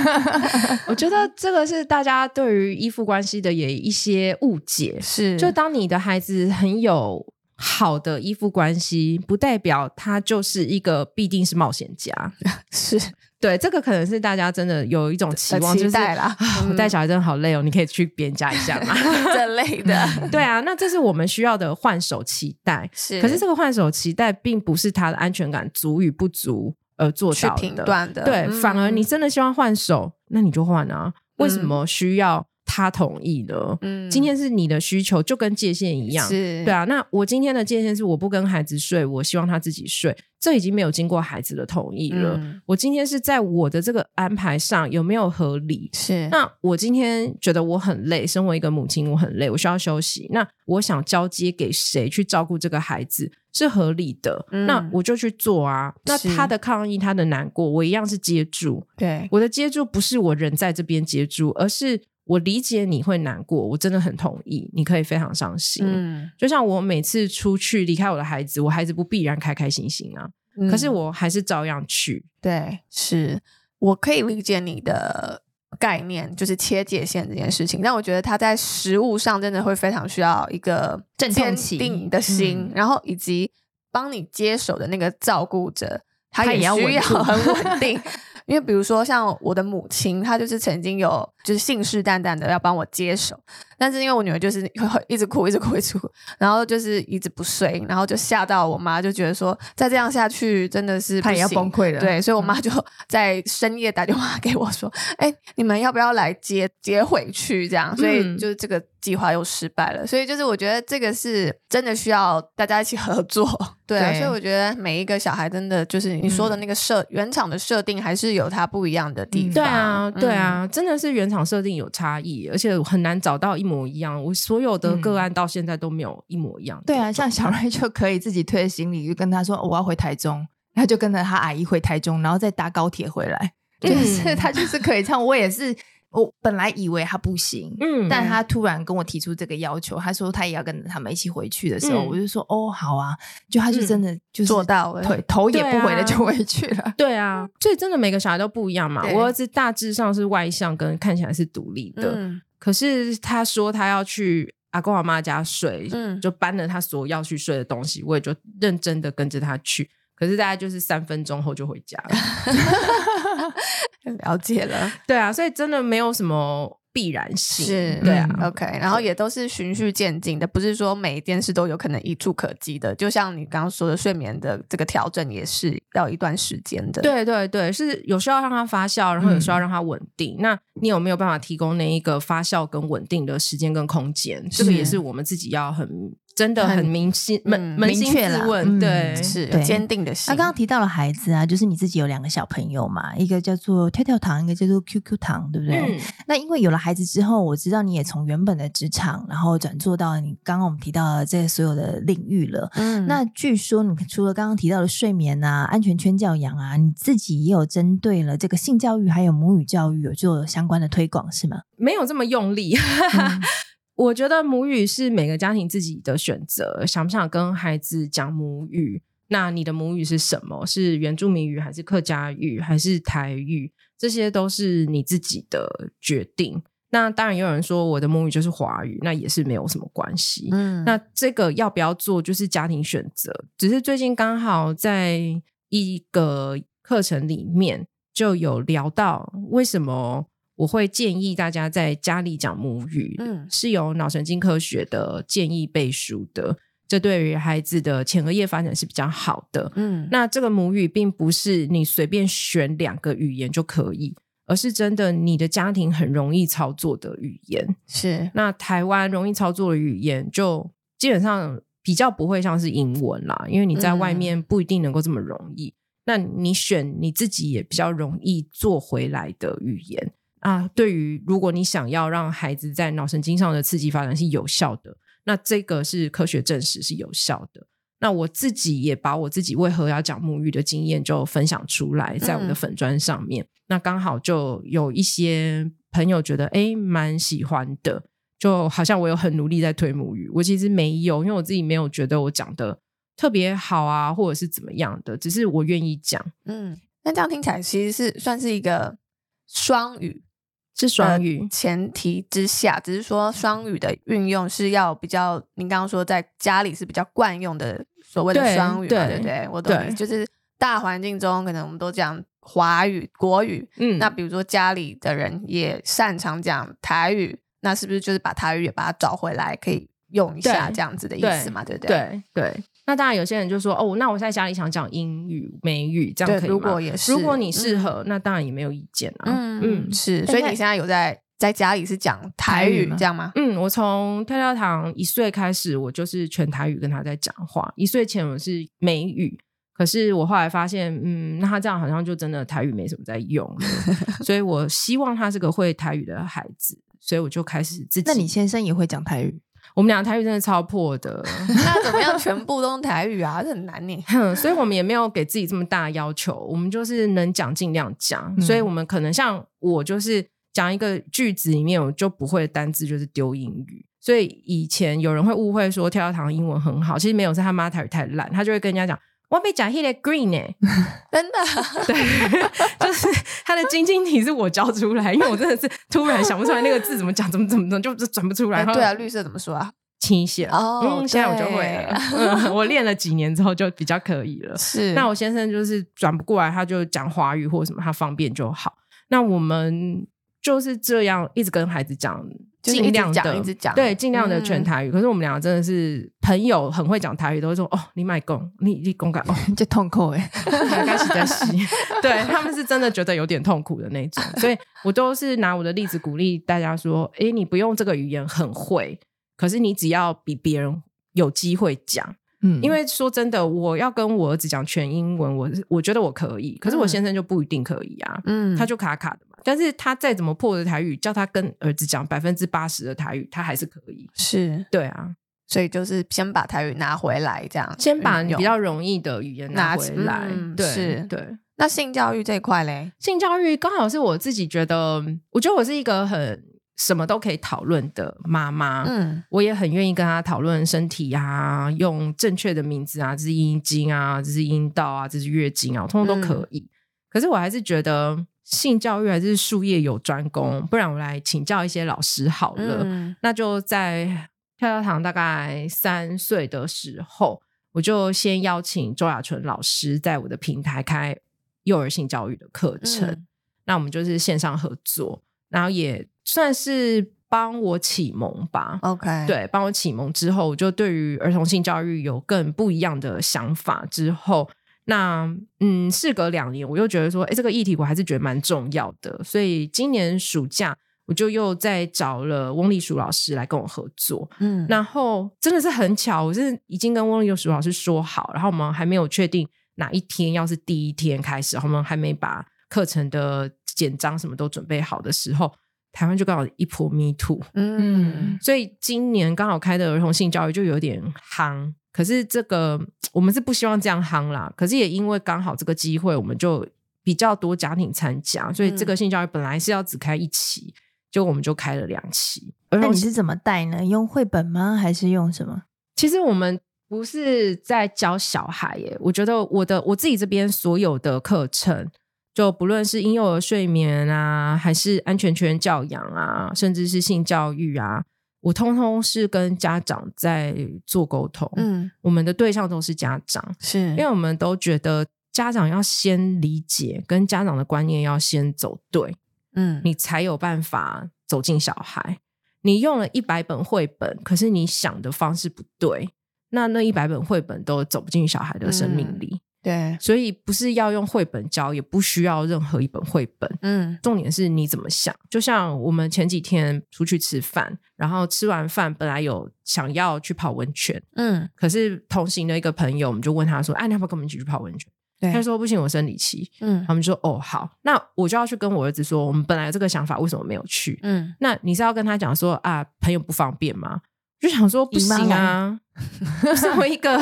我觉得这个是大家对于依附关系的也一些误解，是就当你的孩子很有。好的依附关系不代表他就是一个必定是冒险家，是对这个可能是大家真的有一种期望，期待啦。就是我带小孩真的好累哦，你可以去别人家一下嘛，这类的。对啊，那这是我们需要的换手期待。是，可是这个换手期待并不是他的安全感足与不足而做到的，评断的。对，嗯，反而你真的希望换手，那你就换啊。为什么需要？他同意的，嗯，今天是你的需求，就跟界限一样，是，对啊。那我今天的界限是我不跟孩子睡，我希望他自己睡，这已经没有经过孩子的同意了。嗯，我今天是在我的这个安排上有没有合理？是。那我今天觉得我很累，身为一个母亲，我很累，我需要休息。那我想交接给谁去照顾这个孩子是合理的，嗯，那我就去做啊。那他的抗议，他的难过，我一样是接住。对，我的接住不是我人在这边接住，而是。我理解你会难过，我真的很同意，你可以非常伤心。嗯，就像我每次出去离开我的孩子，我孩子不必然开开心心啊，嗯，可是我还是照样去。对，是我可以理解你的概念，就是切界限这件事情。但我觉得他在食物上真的会非常需要一个坚定的心，然后以及帮你接手的那个照顾者，他也需要很稳定。因为比如说像我的母亲，她就是曾经有就是信誓旦旦的要帮我接手，但是因为我女儿就是会一直哭，一直哭，一直哭，然后就是一直不睡，然后就吓到我妈，就觉得说再这样下去真的是她也要崩溃了。对，所以我妈就在深夜打电话给我说：“哎、嗯，你们要不要来接接回去？”这样，所以就是这个计划又失败了。所以就是我觉得这个是真的需要大家一起合作。对啊，对，所以我觉得每一个小孩真的就是你说的那个设、嗯、原厂的设定还是。有它不一样的地方，对啊，对啊，真的是原厂设定有差异，而且很难找到一模一样。我所有的个案到现在都没有一模一样。对啊，像小瑞就可以自己推行李，就跟他说我要回台中，他就跟着他阿姨回台中，然后再搭高铁回来，就是他就是可以这样。我也是。我本来以为他不行，嗯，但他突然跟我提出这个要求，他说他也要跟着他们一起回去的时候，嗯、我就说哦，好啊，就他就真的就做到了，腿头也不回的就回去了，对啊，所以真的每个小孩都不一样嘛。我儿子大致上是外向，跟看起来是独立的，嗯，可是他说他要去阿公阿妈家睡，嗯，就搬了他所有要去睡的东西，我也就认真的跟着他去。可是大概就是三分钟后就回家了。了解了，对啊，所以真的没有什么。必然性是对啊，OK，然后也都是循序渐进的，不是说每一件事都有可能一触可及的。就像你刚刚说的，睡眠的这个调整也是要一段时间的。对对对，是有时候让它发酵，然后有时候让它稳定。嗯、那你有没有办法提供那一个发酵跟稳定的时间跟空间？这个也是我们自己要很。真的很明心扪扪心自问，对，是坚定的心。他刚刚提到了孩子啊，就是你自己有两个小朋友嘛，一个叫做跳跳糖，一个叫做 QQ 糖，对不对？嗯、那因为有了孩子之后，我知道你也从原本的职场，然后转做到你刚刚我们提到的这所有的领域了。嗯，那据说你除了刚刚提到的睡眠啊、安全圈教养啊，你自己也有针对了这个性教育还有母语教育有做相关的推广，是吗？没有这么用力。嗯我觉得母语是每个家庭自己的选择，想不想跟孩子讲母语？那你的母语是什么？是原住民语还是客家语还是台语？这些都是你自己的决定。那当然，有人说我的母语就是华语，那也是没有什么关系。嗯，那这个要不要做，就是家庭选择。只是最近刚好在一个课程里面就有聊到，为什么？我会建议大家在家里讲母语，嗯，是有脑神经科学的建议背书的，这对于孩子的前额叶发展是比较好的，嗯。那这个母语并不是你随便选两个语言就可以，而是真的你的家庭很容易操作的语言。是，那台湾容易操作的语言，就基本上比较不会像是英文啦，因为你在外面不一定能够这么容易。嗯。那你选你自己也比较容易做回来的语言。啊，对于如果你想要让孩子在脑神经上的刺激发展是有效的，那这个是科学证实是有效的。那我自己也把我自己为何要讲母语的经验就分享出来，在我的粉砖上面。嗯、那刚好就有一些朋友觉得哎，蛮喜欢的，就好像我有很努力在推母语，我其实没有，因为我自己没有觉得我讲的特别好啊，或者是怎么样的，只是我愿意讲。嗯，那这样听起来其实是算是一个双语。是双语前提之下，只是说双语的运用是要比较，您刚刚说在家里是比较惯用的所谓的双语，对，对不对？我懂，就是大环境中可能我们都讲华语、国语，嗯，那比如说家里的人也擅长讲台语，那是不是就是把台语也把它找回来，可以用一下这样子的意思嘛？对不对？对对。那当然，有些人就说：“哦，那我在家里想讲英语、美语，这样可以吗？”如果也是，如果你适合，嗯、那当然也没有意见啊。嗯嗯，是。所以你现在有在在家里是讲台语，台语这样吗？嗯，我从跳跳糖一岁开始，我就是全台语跟他在讲话。一岁前我是美语，可是我后来发现，嗯，那他这样好像就真的台语没什么在用。所以我希望他是个会台语的孩子，所以我就开始自己。那你先生也会讲台语？我们俩台语真的超破的，那怎么样全部都用台语啊？这很难呢。所以我们也没有给自己这么大的要求，我们就是能讲尽量讲。嗯、所以我们可能像我，就是讲一个句子里面我就不会的单字就是丢英语。所以以前有人会误会说跳跳糖英文很好，其实没有，是他妈台语太烂，他就会跟人家讲。我被讲 hit green 呢、欸，真的，对，就是他的晶晶体是我教出来，因为我真的是突然想不出来那个字怎么讲，怎么怎么怎么就转不出来。对啊，绿色怎么说啊？倾斜哦，嗯，现在我就会了，嗯、我练了几年之后就比较可以了。是，那我先生就是转不过来，他就讲华语或什么，他方便就好。那我们就是这样一直跟孩子讲。尽量的，一直讲，对，尽量的全台语。嗯、可是我们两个真的是朋友，很会讲台语，都会说哦，你买公，你你公干哦，就痛苦哎，开始在吸。对，他们是真的觉得有点痛苦的那种，所以我都是拿我的例子鼓励大家说，哎，你不用这个语言很会，可是你只要比别人有机会讲。嗯，因为说真的，我要跟我儿子讲全英文，我我觉得我可以，可是我先生就不一定可以啊，嗯，他就卡卡的嘛。但是他再怎么破的台语，叫他跟儿子讲百分之八十的台语，他还是可以。是，对啊，所以就是先把台语拿回来，这样，先把你比较容易的语言拿回来。嗯、对，是，对。那性教育这一块嘞？性教育刚好是我自己觉得，我觉得我是一个很。什么都可以讨论的妈妈，嗯，我也很愿意跟她讨论身体啊，用正确的名字啊，这是阴茎啊，这是阴道啊，这是月经啊，通通都可以。嗯、可是我还是觉得性教育还是术业有专攻，不然我来请教一些老师好了。嗯、那就在。跳跳糖大概三岁的时候，我就先邀请周雅纯老师在我的平台开幼儿性教育的课程。嗯、那我们就是线上合作，然后也算是帮我启蒙吧。OK，对，帮我启蒙之后，我就对于儿童性教育有更不一样的想法。之后，那嗯，事隔两年，我又觉得说，哎，这个议题我还是觉得蛮重要的。所以今年暑假。我就又再找了翁立淑老师来跟我合作，嗯，然后真的是很巧，我是已经跟翁立淑老师说好，然后我们还没有确定哪一天要是第一天开始，我们还没把课程的简章什么都准备好的时候，台湾就刚好一波 Me Too，嗯，所以今年刚好开的儿童性教育就有点夯，可是这个我们是不希望这样夯啦，可是也因为刚好这个机会，我们就比较多家庭参加，所以这个性教育本来是要只开一期。就我们就开了两期，那你是怎么带呢？用绘本吗？还是用什么？其实我们不是在教小孩耶。我觉得我的我自己这边所有的课程，就不论是婴幼儿睡眠啊，还是安全圈教养啊，甚至是性教育啊，我通通是跟家长在做沟通。嗯，我们的对象都是家长，是因为我们都觉得家长要先理解，跟家长的观念要先走对。嗯，你才有办法走进小孩。你用了一百本绘本，可是你想的方式不对，那那一百本绘本都走不进小孩的生命里。嗯、对，所以不是要用绘本教，也不需要任何一本绘本。嗯，重点是你怎么想。就像我们前几天出去吃饭，然后吃完饭本来有想要去泡温泉，嗯，可是同行的一个朋友，我们就问他说：“哎，你要不要跟我们一起去泡温泉？”他说不行，我生理期。嗯，他们说哦好，那我就要去跟我儿子说，我们本来有这个想法，为什么没有去？嗯，那你是要跟他讲说啊，朋友不方便吗？就想说不行啊，身为一个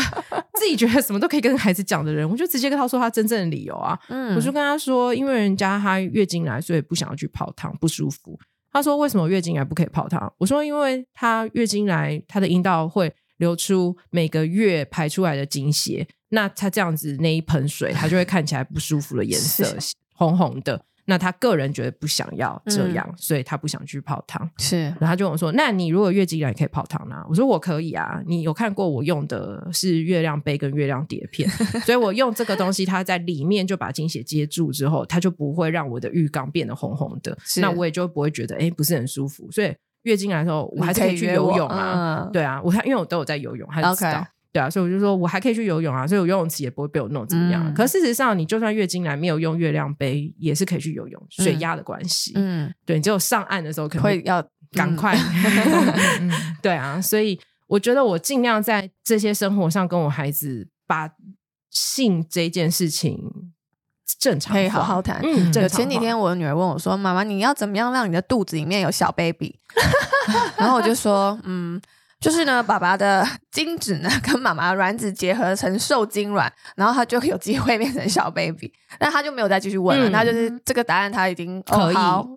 自己觉得什么都可以跟孩子讲的人，我就直接跟他说他真正的理由啊。嗯，我就跟他说，因为人家他月经来，所以不想要去泡汤，不舒服。他说为什么月经来不可以泡汤？我说因为他月经来，他的阴道会流出每个月排出来的经血。那他这样子那一盆水，他就会看起来不舒服的颜色，红红的。那他个人觉得不想要这样，嗯、所以他不想去泡汤。是，然后他就跟我说：“那你如果月经来，可以泡汤啊？”我说：“我可以啊。你有看过我用的是月亮杯跟月亮碟片，所以我用这个东西，它在里面就把经血接住之后，它就不会让我的浴缸变得红红的。那我也就不会觉得哎不是很舒服。所以月经来的时候，我还是可以去游泳啊。嗯、对啊，我看因为我都有在游泳，还是知道。” Okay. 对啊，所以我就说我还可以去游泳啊，所以我游泳池也不会被我弄怎么样。嗯、可事实上，你就算月经来没有用月亮杯，也是可以去游泳，水压的关系。嗯，对，你只有上岸的时候可能会要赶快。对啊，所以我觉得我尽量在这些生活上跟我孩子把性这件事情正常可以好好谈。嗯，有前几天我的女儿问我说：“妈妈，你要怎么样让你的肚子里面有小 baby？” 然后我就说：“嗯。”就是呢，爸爸的 精子呢跟妈妈的卵子结合成受精卵，然后他就有机会变成小 baby。那他就没有再继续问了，他、嗯、就是这个答案他已经可以。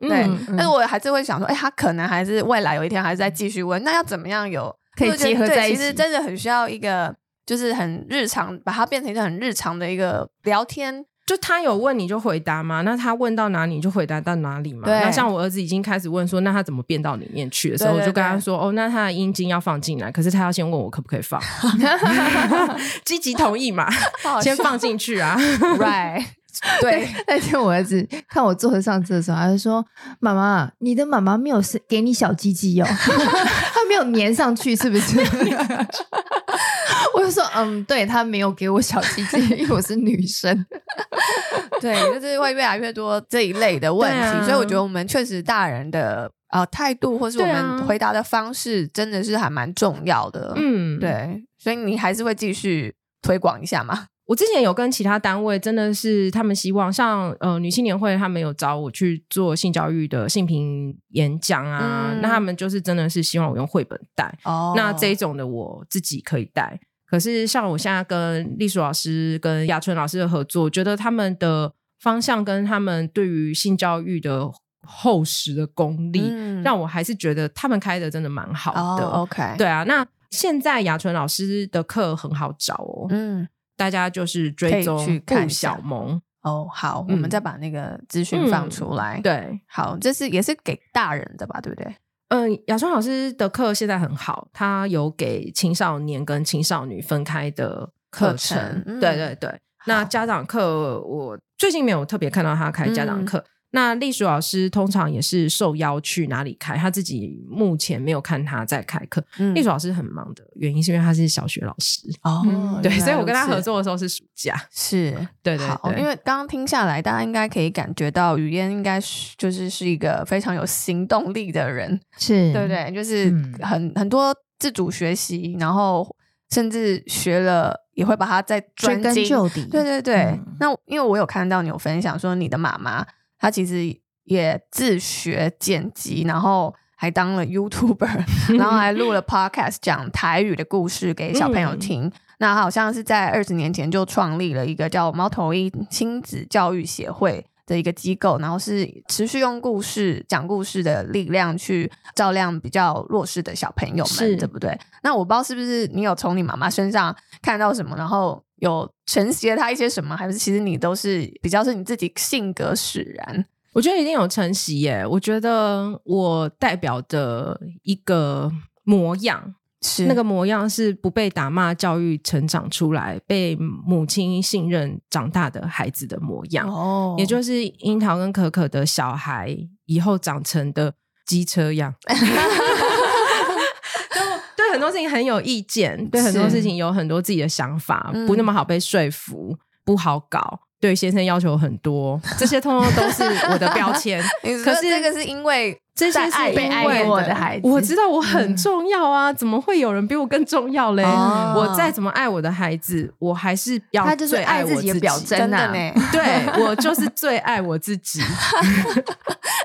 对，嗯、但是我还是会想说，哎，他可能还是未来有一天还是再继续问。那要怎么样有可以结合在一起？其实真的很需要一个，就是很日常，把它变成一个很日常的一个聊天。就他有问你就回答嘛，那他问到哪里你就回答到哪里嘛。对。那像我儿子已经开始问说，那他怎么变到里面去的时候，我就跟他说，哦，那他的阴茎要放进来，可是他要先问我可不可以放，积极同意嘛，先放进去啊。Right，对。那天我儿子看我坐着上车的时候，他就说：“妈妈，你的妈妈没有是给你小鸡鸡哦，他没有粘上去，是不是？” 我就说，嗯，对，他没有给我小鸡鸡，因为我是女生。对，就是会越来越多这一类的问题，啊、所以我觉得我们确实大人的呃态度，或是我们回答的方式，真的是还蛮重要的。嗯，对，所以你还是会继续推广一下吗？我之前有跟其他单位，真的是他们希望，像呃女青年会，他们有找我去做性教育的性平演讲啊，嗯、那他们就是真的是希望我用绘本带。哦，那这一种的我自己可以带。可是，像我现在跟丽淑老师、跟雅纯老师的合作，觉得他们的方向跟他们对于性教育的厚实的功力，嗯、让我还是觉得他们开的真的蛮好的。哦、OK，对啊，那现在雅纯老师的课很好找哦，嗯，大家就是追踪去看小萌哦。好，嗯、我们再把那个资讯放出来。嗯、对，好，这是也是给大人的吧，对不对？嗯，雅川老师的课现在很好，他有给青少年跟青少女分开的课程。对对对，那家长课我最近没有特别看到他开家长课。嗯那隶属老师通常也是受邀去哪里开，他自己目前没有看他在开课。隶、嗯、属老师很忙的原因是因为他是小学老师哦，嗯、对，所以我跟他合作的时候是暑假。是，对对对，因为刚刚听下来，大家应该可以感觉到语嫣应该是就是是一个非常有行动力的人，是对不对？就是很、嗯、很多自主学习，然后甚至学了也会把它再追根究底。对对对，嗯、那因为我有看到你有分享说你的妈妈。他其实也自学剪辑，然后还当了 YouTuber，然后还录了 Podcast 讲台语的故事给小朋友听。嗯、那好像是在二十年前就创立了一个叫猫头鹰亲子教育协会的一个机构，然后是持续用故事讲故事的力量去照亮比较弱势的小朋友们，是对不对？那我不知道是不是你有从你妈妈身上看到什么，然后。有承袭了他一些什么，还是其实你都是比较是你自己性格使然？我觉得一定有承袭耶。我觉得我代表的一个模样是那个模样，是不被打骂教育成长出来，被母亲信任长大的孩子的模样。哦，也就是樱桃跟可可的小孩以后长成的机车样。很多事情很有意见，对很多事情有很多自己的想法，不那么好被说服，不好搞。对先生要求很多，这些通通都是我的标签。可是这个是因为这些是被爱我的孩子，我知道我很重要啊，嗯、怎么会有人比我更重要嘞？哦、我再怎么爱我的孩子，我还是要最爱我自己。的表真的呢？对，我就是最爱我自己。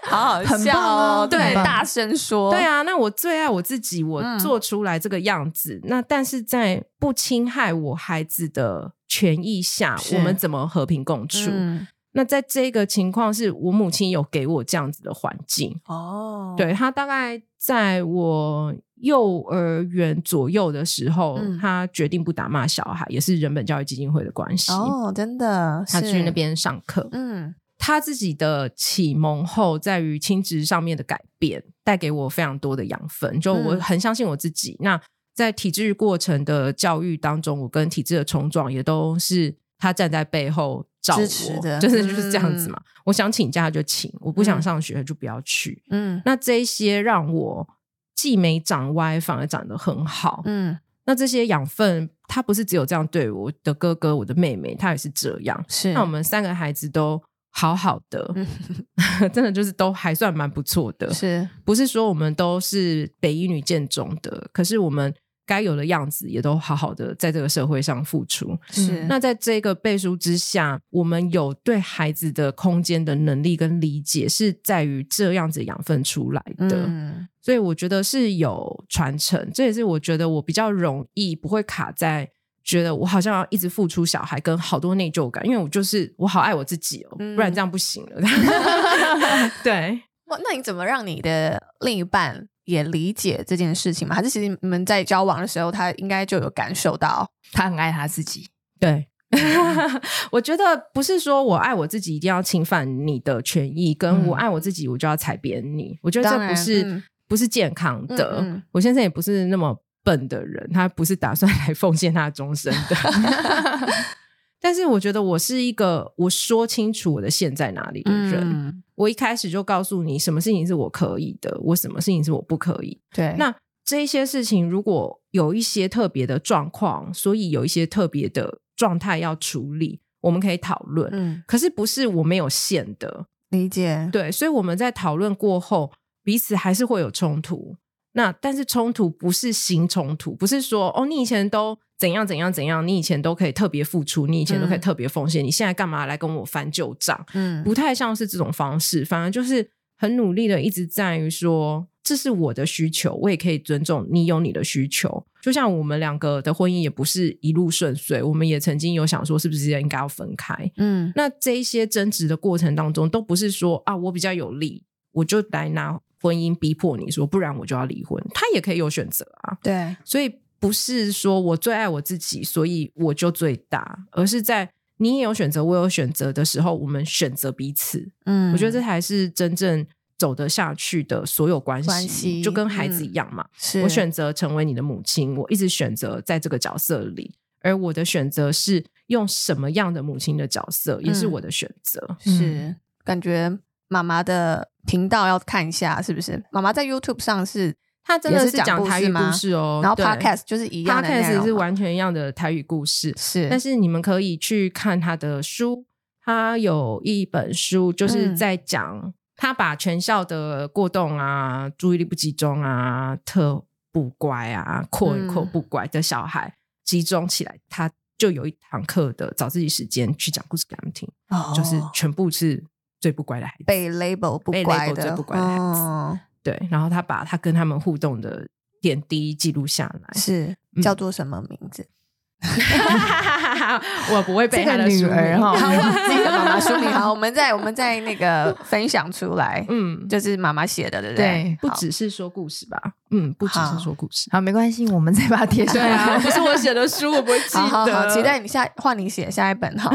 好好笑哦！对，大声说，对啊，那我最爱我自己，我做出来这个样子，嗯、那但是在不侵害我孩子的权益下，我们怎么和平共处？嗯、那在这个情况，是我母亲有给我这样子的环境哦。对，他大概在我幼儿园左右的时候，嗯、他决定不打骂小孩，也是人本教育基金会的关系哦。真的，她去那边上课，嗯。他自己的启蒙后，在于亲职上面的改变，带给我非常多的养分。就我很相信我自己。嗯、那在体制过程的教育当中，我跟体制的冲撞，也都是他站在背后支持的，就是就是这样子嘛。嗯、我想请假就请，我不想上学就不要去。嗯，那这些让我既没长歪，反而长得很好。嗯，那这些养分，他不是只有这样对我的哥哥、我的妹妹，他也是这样。是，那我们三个孩子都。好好的，真的就是都还算蛮不错的，是不是说我们都是北一女建中的？可是我们该有的样子也都好好的在这个社会上付出。是那在这个背书之下，我们有对孩子的空间的能力跟理解，是在于这样子养分出来的。嗯，所以我觉得是有传承，这也是我觉得我比较容易不会卡在。觉得我好像要一直付出小孩跟好多内疚感，因为我就是我好爱我自己哦，嗯、不然这样不行了。对，哇，那你怎么让你的另一半也理解这件事情吗？还是其实你们在交往的时候，他应该就有感受到他很爱他自己？对，我觉得不是说我爱我自己一定要侵犯你的权益，跟我爱我自己我就要踩扁你。嗯、我觉得这不是、嗯、不是健康的。嗯嗯、我先生也不是那么。笨的人，他不是打算来奉献他终身的。但是我觉得我是一个我说清楚我的线在哪里的人。嗯、我一开始就告诉你，什么事情是我可以的，我什么事情是我不可以。对，那这些事情如果有一些特别的状况，所以有一些特别的状态要处理，我们可以讨论。嗯，可是不是我没有限的理解。对，所以我们在讨论过后，彼此还是会有冲突。那但是冲突不是新冲突，不是说哦，你以前都怎样怎样怎样，你以前都可以特别付出，你以前都可以特别奉献，嗯、你现在干嘛来跟我翻旧账？嗯，不太像是这种方式，反而就是很努力的一直在于说，这是我的需求，我也可以尊重你有你的需求。就像我们两个的婚姻也不是一路顺遂，我们也曾经有想说是不是应该要分开。嗯，那这一些争执的过程当中，都不是说啊，我比较有利，我就来拿。婚姻逼迫你说，不然我就要离婚。他也可以有选择啊。对，所以不是说我最爱我自己，所以我就最大，而是在你也有选择，我有选择的时候，我们选择彼此。嗯，我觉得这才是真正走得下去的所有关系，关系就跟孩子一样嘛。嗯、是我选择成为你的母亲，我一直选择在这个角色里，而我的选择是用什么样的母亲的角色，也是我的选择。嗯、是感觉妈妈的频道要看一下，是不是？妈妈在 YouTube 上是。他真的是讲台语故事哦，然后 Podcast 就是一样的，Podcast 是完全一样的台语故事。是，但是你们可以去看他的书，他有一本书就是在讲他把全校的过动啊、注意力不集中啊、特不乖啊、扩扩不乖的小孩集中起来，他就有一堂课的找自己时间去讲故事给他们听，哦、就是全部是最不乖的孩子，被 label 不乖的，最不乖的孩子。哦对，然后他把他跟他们互动的点滴记录下来，是叫做什么名字？我不会背他的女儿 哈，这个妈妈书名好，我们在我们在那个分享出来，嗯，就是妈妈写的，对不对？对，不只是说故事吧？嗯，不只是说故事，好，没关系，我们再把它贴上来。啊，不是我写的书，我不会记得。好，好，好，期待你下换你写下一本哈。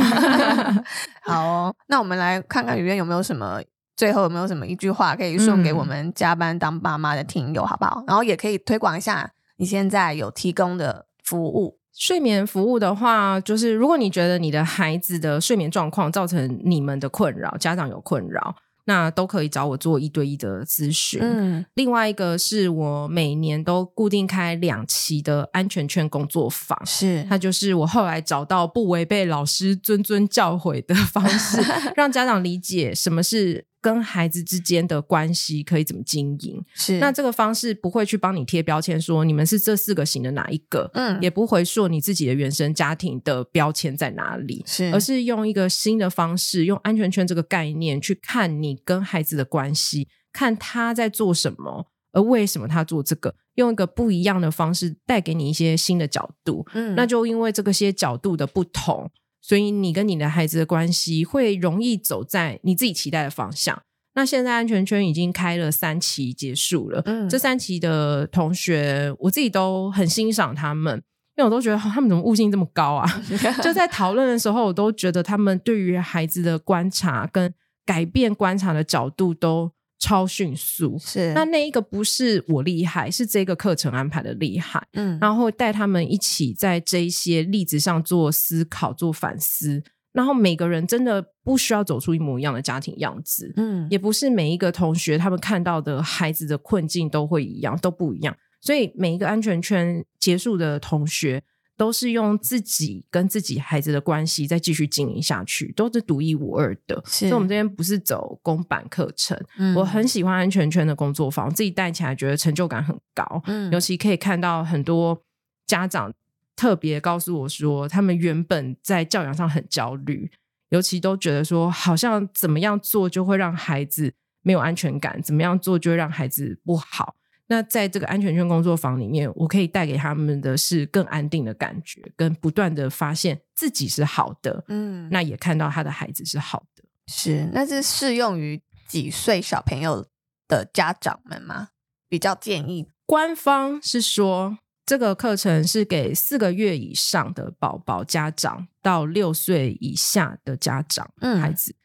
好哦，那我们来看看雨燕有没有什么。最后有没有什么一句话可以送给我们加班当爸妈的听友，好不好？然后也可以推广一下你现在有提供的服务。睡眠服务的话，就是如果你觉得你的孩子的睡眠状况造成你们的困扰，家长有困扰。那都可以找我做一对一的咨询。嗯，另外一个是我每年都固定开两期的安全圈工作坊，是它就是我后来找到不违背老师谆谆教诲的方式，让家长理解什么是跟孩子之间的关系可以怎么经营。是那这个方式不会去帮你贴标签，说你们是这四个型的哪一个，嗯，也不会说你自己的原生家庭的标签在哪里，是而是用一个新的方式，用安全圈这个概念去看你。跟孩子的关系，看他在做什么，而为什么他做这个，用一个不一样的方式带给你一些新的角度。嗯，那就因为这个些角度的不同，所以你跟你的孩子的关系会容易走在你自己期待的方向。那现在安全圈已经开了三期结束了，嗯，这三期的同学，我自己都很欣赏他们，因为我都觉得他们怎么悟性这么高啊？就在讨论的时候，我都觉得他们对于孩子的观察跟改变观察的角度都超迅速，是。那那一个不是我厉害，是这个课程安排的厉害，嗯，然后带他们一起在这一些例子上做思考、做反思，然后每个人真的不需要走出一模一样的家庭样子，嗯，也不是每一个同学他们看到的孩子的困境都会一样，都不一样，所以每一个安全圈结束的同学。都是用自己跟自己孩子的关系再继续经营下去，都是独一无二的。所以我们这边不是走公版课程，嗯、我很喜欢安全圈的工作坊，自己带起来觉得成就感很高。嗯，尤其可以看到很多家长特别告诉我说，他们原本在教养上很焦虑，尤其都觉得说，好像怎么样做就会让孩子没有安全感，怎么样做就会让孩子不好。那在这个安全圈工作坊里面，我可以带给他们的是更安定的感觉，跟不断的发现自己是好的，嗯，那也看到他的孩子是好的，是，那是适用于几岁小朋友的家长们吗？比较建议，官方是说这个课程是给四个月以上的宝宝家长到六岁以下的家长，嗯，孩子。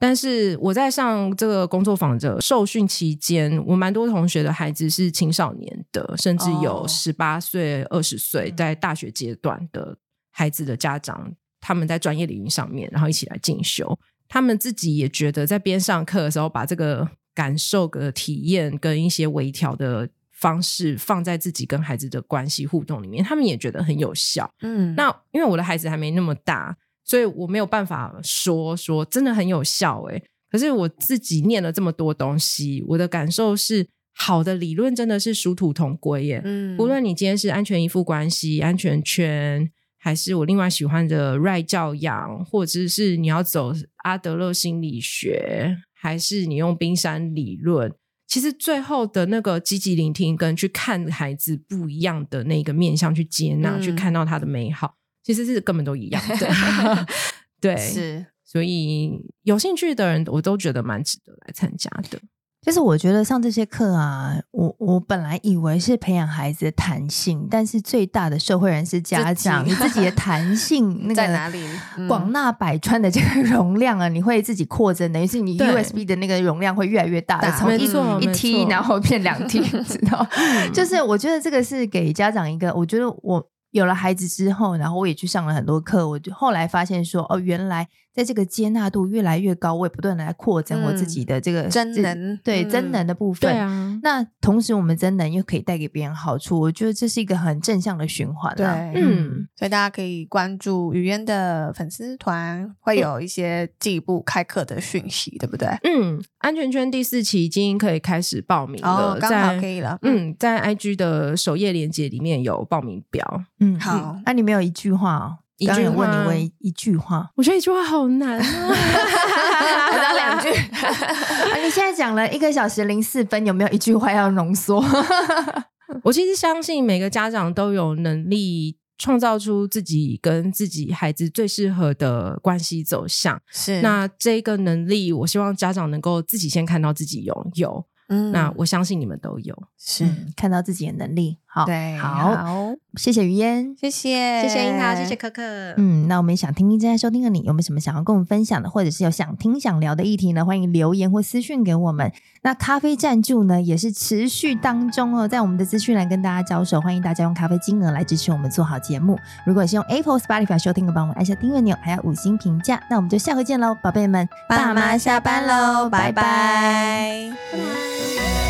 但是我在上这个工作坊的受训期间，我蛮多同学的孩子是青少年的，甚至有十八岁、二十岁在大学阶段的孩子的家长，他们在专业领域上面，然后一起来进修，他们自己也觉得在边上课的时候，把这个感受的体验跟一些微调的方式放在自己跟孩子的关系互动里面，他们也觉得很有效。嗯，那因为我的孩子还没那么大。所以我没有办法说说真的很有效诶，可是我自己念了这么多东西，我的感受是好的理论真的是殊途同归耶。嗯，无论你今天是安全依附关系、安全圈，还是我另外喜欢的 Right 教养，或者是你要走阿德勒心理学，还是你用冰山理论，其实最后的那个积极聆听跟去看孩子不一样的那个面向去接纳，嗯，去看到他的美好。其实是根本都一样的，对，是，所以有兴趣的人，我都觉得蛮值得来参加的。就是我觉得上这些课啊，我我本来以为是培养孩子的弹性，但是最大的受惠人是家长，自你自己的 弹性那个在哪里？广纳百川的这个容量啊，你会自己扩增，等于是你 USB 的那个容量会越来越大，从一一 T 然后变两 T，知道？就是我觉得这个是给家长一个，我觉得我有了孩子之后，然后我也去上了很多课，我就后来发现说，哦，原来。在这个接纳度越来越高，我也不断的来扩增我自己的这个真能，对真能的部分。对啊，那同时我们真能又可以带给别人好处，我觉得这是一个很正向的循环。对，嗯，所以大家可以关注语嫣的粉丝团，会有一些进一步开课的讯息，对不对？嗯，安全圈第四期已经可以开始报名了，刚好可以了。嗯，在 IG 的首页链接里面有报名表。嗯，好，那里面有一句话哦。刚刚有问你问一句话，我觉得一句话好难啊，我讲两句。你现在讲了一个小时零四分，有没有一句话要浓缩？我其实相信每个家长都有能力创造出自己跟自己孩子最适合的关系走向。是，那这个能力，我希望家长能够自己先看到自己拥有。嗯，那我相信你们都有，是、嗯、看到自己的能力。好，对，好，好谢谢于嫣，谢谢，谢谢樱桃，谢谢可可。嗯，那我们想听听正在收听的你，有没有什么想要跟我们分享的，或者是有想听想聊的议题呢？欢迎留言或私讯给我们。那咖啡赞助呢，也是持续当中哦，在我们的资讯栏跟大家交手，欢迎大家用咖啡金额来支持我们做好节目。如果是用 Apple、Spotify 收听的，帮我们按下订阅钮，还有五星评价。那我们就下回见喽，宝贝们，爸妈下班喽，拜拜。拜拜。